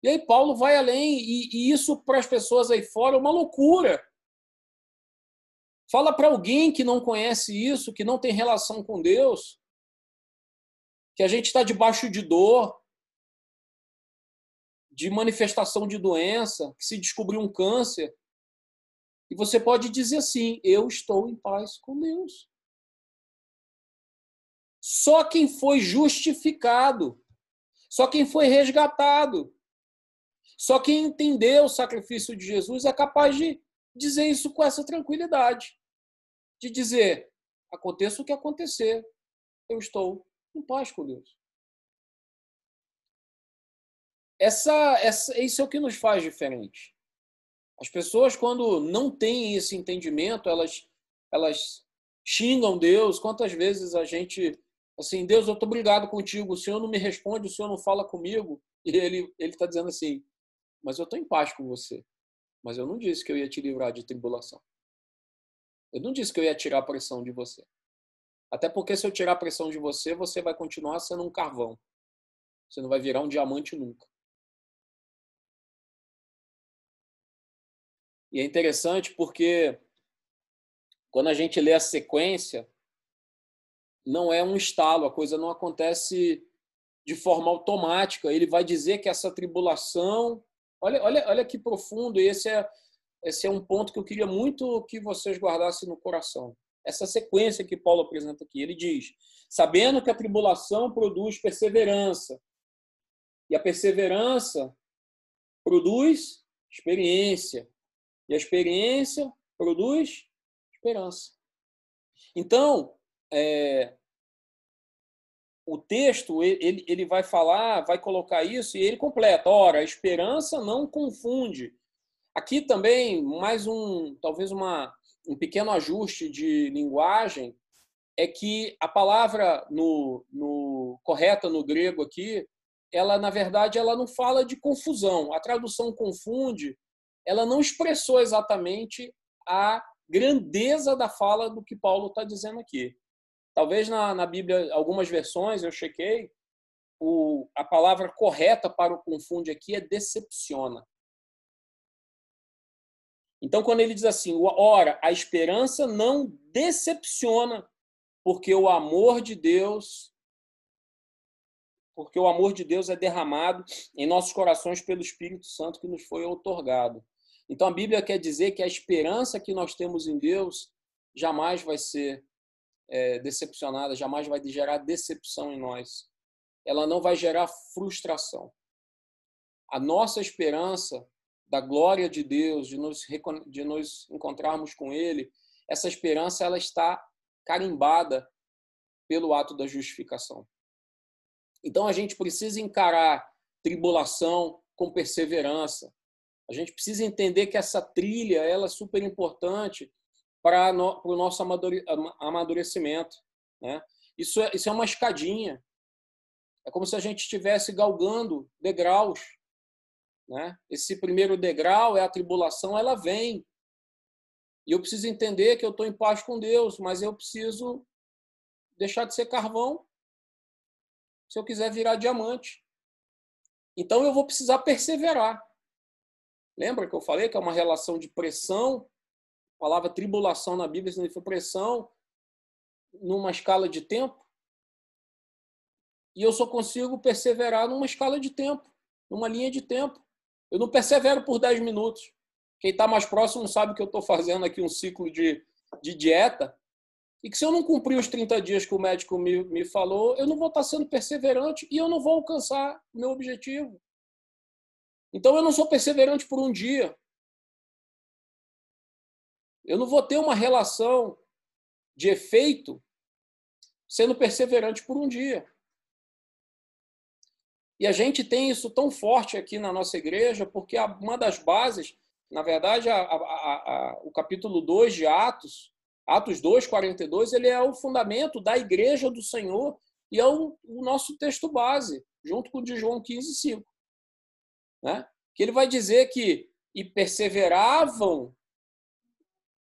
E aí Paulo vai além, e, e isso para as pessoas aí fora é uma loucura. Fala para alguém que não conhece isso, que não tem relação com Deus, que a gente está debaixo de dor, de manifestação de doença, que se descobriu um câncer. E você pode dizer assim: eu estou em paz com Deus. Só quem foi justificado, só quem foi resgatado, só quem entendeu o sacrifício de Jesus é capaz de dizer isso com essa tranquilidade. De dizer: aconteça o que acontecer, eu estou em paz com Deus. Essa, essa, isso é o que nos faz diferente. As pessoas, quando não têm esse entendimento, elas, elas xingam Deus. Quantas vezes a gente, assim, Deus, eu estou brigado contigo, o Senhor não me responde, o Senhor não fala comigo. E ele está dizendo assim, mas eu estou em paz com você. Mas eu não disse que eu ia te livrar de tribulação. Eu não disse que eu ia tirar a pressão de você. Até porque se eu tirar a pressão de você, você vai continuar sendo um carvão. Você não vai virar um diamante nunca. E é interessante porque quando a gente lê a sequência, não é um estalo, a coisa não acontece de forma automática. Ele vai dizer que essa tribulação. Olha, olha, olha que profundo, esse é, esse é um ponto que eu queria muito que vocês guardassem no coração. Essa sequência que Paulo apresenta aqui. Ele diz: sabendo que a tribulação produz perseverança, e a perseverança produz experiência, e a experiência produz esperança. Então, é, o texto ele, ele vai falar, vai colocar isso e ele completa. Ora, a esperança não confunde. Aqui também mais um, talvez uma, um pequeno ajuste de linguagem é que a palavra no, no correta no grego aqui, ela na verdade ela não fala de confusão. A tradução confunde ela não expressou exatamente a grandeza da fala do que Paulo está dizendo aqui. Talvez na, na Bíblia, algumas versões, eu chequei, o, a palavra correta para o confunde aqui é decepciona. Então, quando ele diz assim, ora, a esperança não decepciona, porque o amor de Deus porque o amor de Deus é derramado em nossos corações pelo Espírito Santo que nos foi otorgado. Então a Bíblia quer dizer que a esperança que nós temos em Deus jamais vai ser é, decepcionada, jamais vai gerar decepção em nós. Ela não vai gerar frustração. A nossa esperança da glória de Deus, de nos, de nos encontrarmos com Ele, essa esperança ela está carimbada pelo ato da justificação. Então a gente precisa encarar tribulação com perseverança, a gente precisa entender que essa trilha ela é super importante para no, o nosso amadurecimento. Né? Isso, é, isso é uma escadinha. É como se a gente estivesse galgando degraus. Né? Esse primeiro degrau é a tribulação, ela vem. E eu preciso entender que eu estou em paz com Deus, mas eu preciso deixar de ser carvão se eu quiser virar diamante. Então eu vou precisar perseverar. Lembra que eu falei que é uma relação de pressão? A palavra tribulação na Bíblia significa pressão numa escala de tempo. E eu só consigo perseverar numa escala de tempo, numa linha de tempo. Eu não persevero por 10 minutos. Quem está mais próximo sabe que eu estou fazendo aqui um ciclo de, de dieta. E que se eu não cumprir os 30 dias que o médico me, me falou, eu não vou estar tá sendo perseverante e eu não vou alcançar meu objetivo. Então eu não sou perseverante por um dia. Eu não vou ter uma relação de efeito sendo perseverante por um dia. E a gente tem isso tão forte aqui na nossa igreja, porque uma das bases, na verdade, a, a, a, o capítulo 2 de Atos, Atos 2, 42, ele é o fundamento da igreja do Senhor e é o, o nosso texto base, junto com o de João 15, 5. né? que ele vai dizer que e perseveravam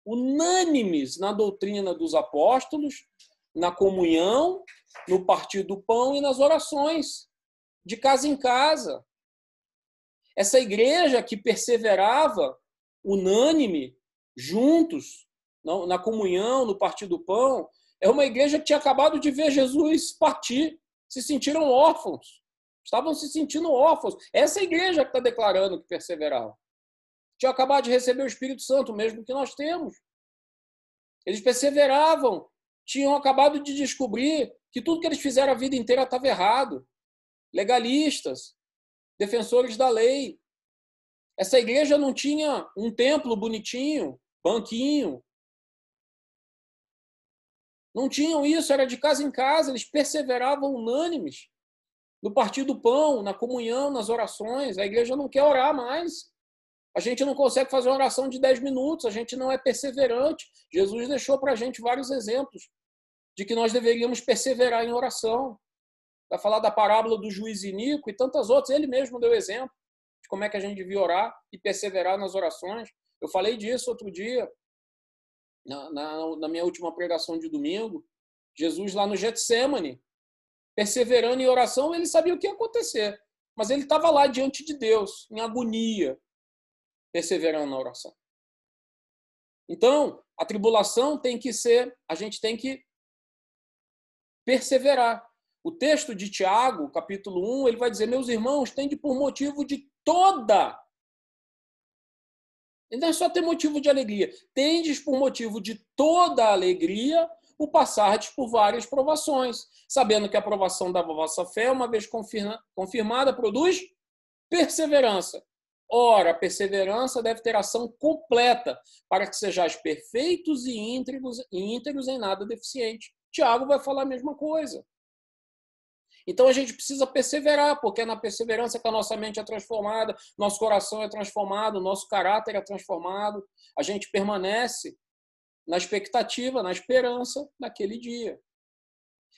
unânimes na doutrina dos apóstolos, na comunhão, no partir do pão e nas orações, de casa em casa. Essa igreja que perseverava unânime, juntos, na comunhão, no partir do pão, é uma igreja que tinha acabado de ver Jesus partir, se sentiram órfãos, estavam se sentindo órfãos. Essa igreja que está declarando que perseverava. Tinha acabado de receber o Espírito Santo, mesmo que nós temos. Eles perseveravam, tinham acabado de descobrir que tudo que eles fizeram a vida inteira estava errado. Legalistas, defensores da lei. Essa igreja não tinha um templo bonitinho, banquinho. Não tinham isso, era de casa em casa, eles perseveravam unânimes no partir do pão, na comunhão, nas orações. A igreja não quer orar mais. A gente não consegue fazer uma oração de 10 minutos, a gente não é perseverante. Jesus deixou para a gente vários exemplos de que nós deveríamos perseverar em oração. Vai falar da parábola do juiz Inico e tantas outras. Ele mesmo deu exemplo de como é que a gente devia orar e perseverar nas orações. Eu falei disso outro dia, na, na, na minha última pregação de domingo. Jesus lá no Getsemane, perseverando em oração, ele sabia o que ia acontecer. Mas ele estava lá diante de Deus, em agonia, perseverando na oração. Então, a tribulação tem que ser, a gente tem que perseverar. O texto de Tiago, capítulo 1, ele vai dizer: Meus irmãos, tende por motivo de toda. E não é só ter motivo de alegria. Tendes por motivo de toda alegria o passardes por várias provações, sabendo que a aprovação da vossa fé, uma vez confirmada, produz perseverança. Ora, a perseverança deve ter ação completa, para que sejais perfeitos e íntegros, íntegros em nada deficiente. Tiago vai falar a mesma coisa. Então a gente precisa perseverar, porque é na perseverança que a nossa mente é transformada, nosso coração é transformado, nosso caráter é transformado, a gente permanece na expectativa, na esperança daquele dia.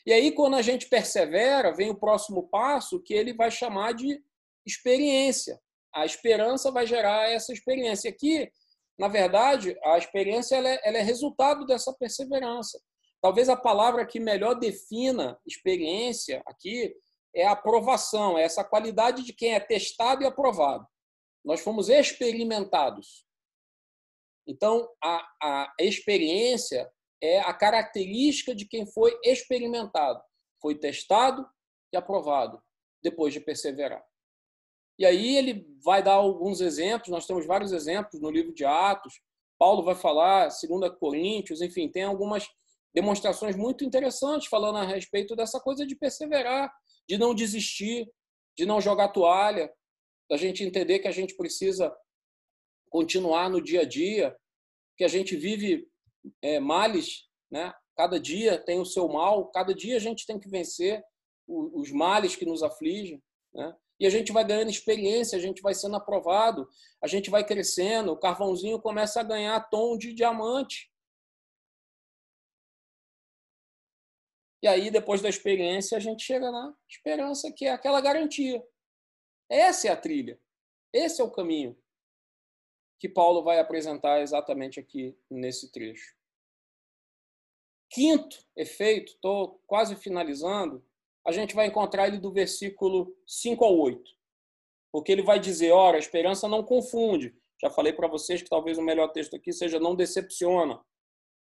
E aí, quando a gente persevera, vem o próximo passo que ele vai chamar de experiência a esperança vai gerar essa experiência. Aqui, na verdade, a experiência ela é, ela é resultado dessa perseverança. Talvez a palavra que melhor defina experiência aqui é aprovação, é essa qualidade de quem é testado e aprovado. Nós fomos experimentados. Então, a, a experiência é a característica de quem foi experimentado, foi testado e aprovado, depois de perseverar. E aí ele vai dar alguns exemplos, nós temos vários exemplos no livro de Atos. Paulo vai falar, 2 Coríntios, enfim, tem algumas demonstrações muito interessantes falando a respeito dessa coisa de perseverar, de não desistir, de não jogar toalha, da gente entender que a gente precisa continuar no dia a dia, que a gente vive é, males, né? Cada dia tem o seu mal, cada dia a gente tem que vencer os males que nos afligem, né? E a gente vai ganhando experiência, a gente vai sendo aprovado, a gente vai crescendo, o carvãozinho começa a ganhar tom de diamante. E aí, depois da experiência, a gente chega na esperança, que é aquela garantia. Essa é a trilha. Esse é o caminho que Paulo vai apresentar exatamente aqui nesse trecho. Quinto efeito, estou quase finalizando, a gente vai encontrar ele do versículo 5 ao 8. Porque ele vai dizer: ora, a esperança não confunde. Já falei para vocês que talvez o melhor texto aqui seja não decepciona.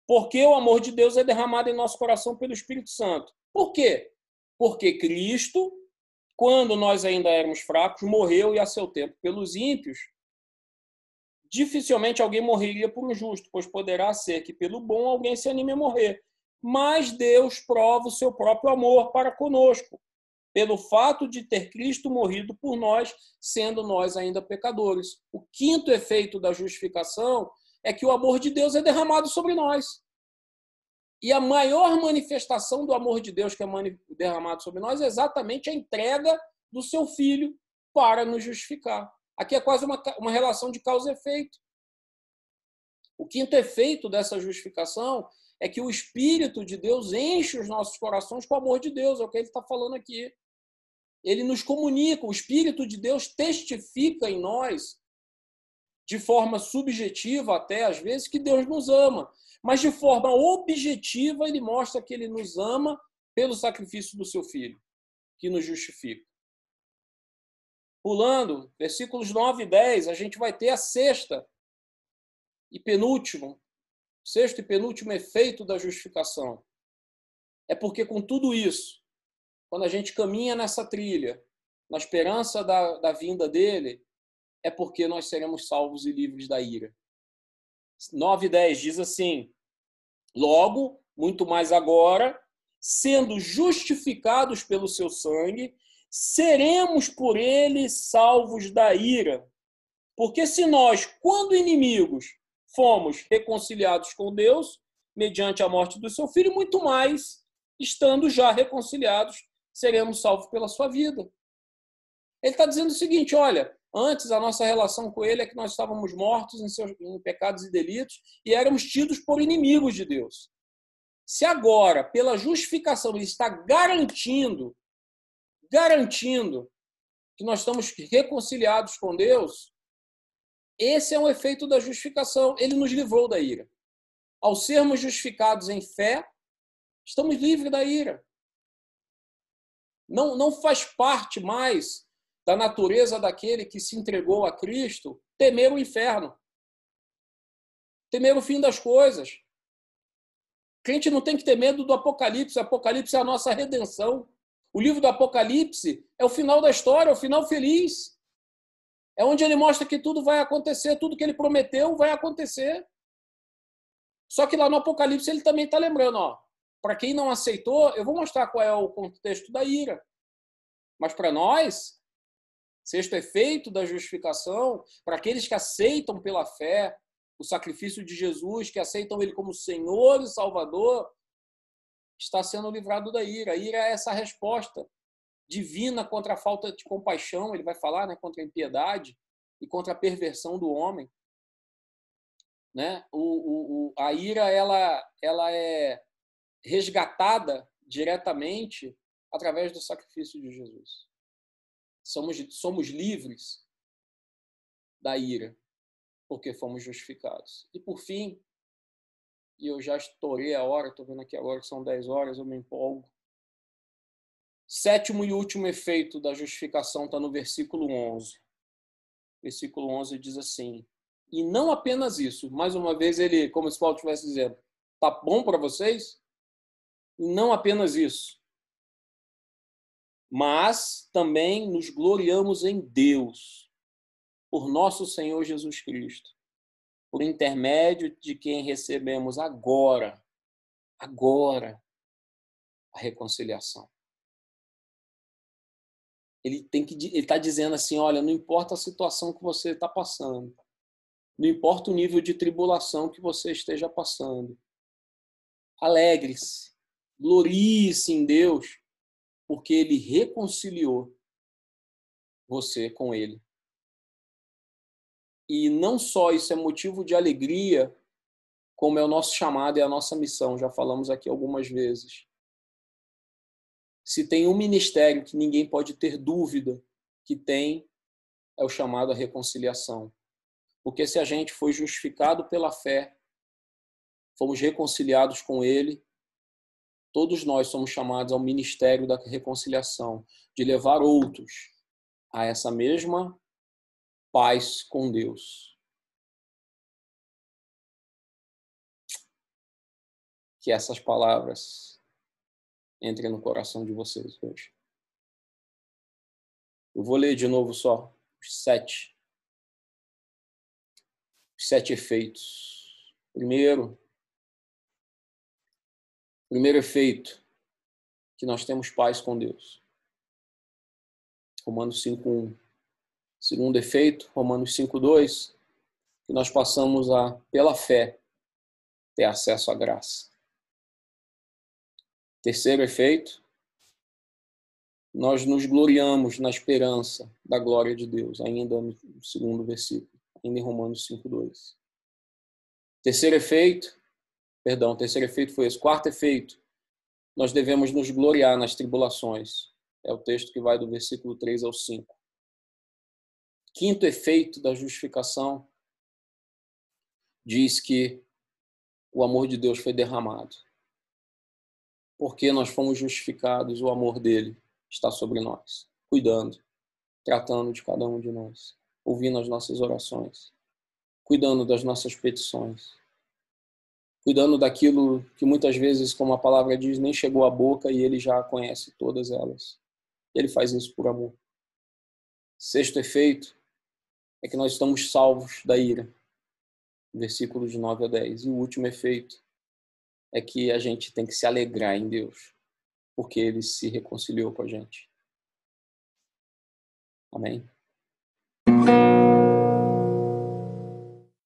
Porque o amor de Deus é derramado em nosso coração pelo Espírito Santo. Por quê? Porque Cristo, quando nós ainda éramos fracos, morreu e a seu tempo pelos ímpios. Dificilmente alguém morreria por um justo, pois poderá ser que pelo bom alguém se anime a morrer mas Deus prova o seu próprio amor para conosco, pelo fato de ter Cristo morrido por nós, sendo nós ainda pecadores. O quinto efeito da justificação é que o amor de Deus é derramado sobre nós. E a maior manifestação do amor de Deus que é derramado sobre nós é exatamente a entrega do seu filho para nos justificar. Aqui é quase uma, uma relação de causa e efeito. O quinto efeito dessa justificação é que o Espírito de Deus enche os nossos corações com o amor de Deus, é o que ele está falando aqui. ele nos comunica, o Espírito de Deus testifica em nós, de forma subjetiva até às vezes, que Deus nos ama. Mas de forma objetiva, ele mostra que ele nos ama pelo sacrifício do seu filho, que nos justifica. Pulando, versículos 9 e 10, a gente vai ter a sexta e penúltimo, sexto e penúltimo efeito da justificação. É porque com tudo isso, quando a gente caminha nessa trilha, na esperança da, da vinda dele, é porque nós seremos salvos e livres da ira. 9 e 10 diz assim: Logo, muito mais agora, sendo justificados pelo seu sangue, seremos por ele salvos da ira. Porque se nós, quando inimigos, fomos reconciliados com Deus, mediante a morte do seu filho, muito mais, estando já reconciliados, seremos salvos pela sua vida. Ele está dizendo o seguinte: olha, antes a nossa relação com ele é que nós estávamos mortos em, seus, em pecados e delitos e éramos tidos por inimigos de Deus. Se agora, pela justificação, ele está garantindo, garantindo que nós estamos reconciliados com Deus, esse é um efeito da justificação. Ele nos livrou da ira. Ao sermos justificados em fé, estamos livres da ira. Não, não faz parte mais da natureza daquele que se entregou a Cristo temer o inferno, temer o fim das coisas. Crente não tem que ter medo do Apocalipse. O Apocalipse é a nossa redenção. O livro do Apocalipse é o final da história, é o final feliz. É onde ele mostra que tudo vai acontecer, tudo que ele prometeu vai acontecer. Só que lá no Apocalipse ele também está lembrando, ó, para quem não aceitou, eu vou mostrar qual é o contexto da ira. Mas para nós, sexto efeito da justificação, para aqueles que aceitam pela fé, o sacrifício de Jesus, que aceitam Ele como Senhor e Salvador, está sendo livrado da ira. A ira é essa resposta divina contra a falta de compaixão, ele vai falar, né, contra a impiedade e contra a perversão do homem. Né? O, o, o, a ira ela, ela é resgatada diretamente através do sacrifício de Jesus. Somos, somos livres da ira porque fomos justificados. E por fim, e eu já estourei a hora, estou vendo aqui agora que são 10 horas, eu me empolgo. Sétimo e último efeito da justificação está no versículo 11. Versículo 11 diz assim: E não apenas isso, mais uma vez ele, como se Paulo estivesse dizendo, tá bom para vocês? E não apenas isso, mas também nos gloriamos em Deus por nosso Senhor Jesus Cristo, por intermédio de quem recebemos agora, agora, a reconciliação. Ele ele está dizendo assim, olha, não importa a situação que você está passando, não importa o nível de tribulação que você esteja passando, alegre-se, glorie-se em Deus, porque Ele reconciliou você com Ele. E não só isso é motivo de alegria, como é o nosso chamado e a nossa missão, já falamos aqui algumas vezes. Se tem um ministério que ninguém pode ter dúvida que tem, é o chamado à reconciliação. Porque se a gente foi justificado pela fé, fomos reconciliados com Ele, todos nós somos chamados ao ministério da reconciliação, de levar outros a essa mesma paz com Deus. Que essas palavras entrem no coração de vocês hoje. Eu vou ler de novo só os sete. Os sete efeitos. Primeiro, primeiro efeito, que nós temos paz com Deus. Romanos 5:1. Segundo efeito, Romanos 5:2, que nós passamos a pela fé ter acesso à graça. Terceiro efeito, nós nos gloriamos na esperança da glória de Deus, ainda no segundo versículo, ainda em Romanos 5:2. Terceiro efeito, perdão, terceiro efeito foi esse. Quarto efeito, nós devemos nos gloriar nas tribulações, É o texto que vai do versículo 3 ao 5. Quinto efeito da justificação diz que o amor de Deus foi derramado. Porque nós fomos justificados, o amor dele está sobre nós, cuidando, tratando de cada um de nós, ouvindo as nossas orações, cuidando das nossas petições, cuidando daquilo que muitas vezes, como a palavra diz, nem chegou à boca e ele já conhece todas elas. Ele faz isso por amor. Sexto efeito é que nós estamos salvos da ira. Versículos de 9 a 10. E o último efeito é que a gente tem que se alegrar em Deus, porque ele se reconciliou com a gente. Amém.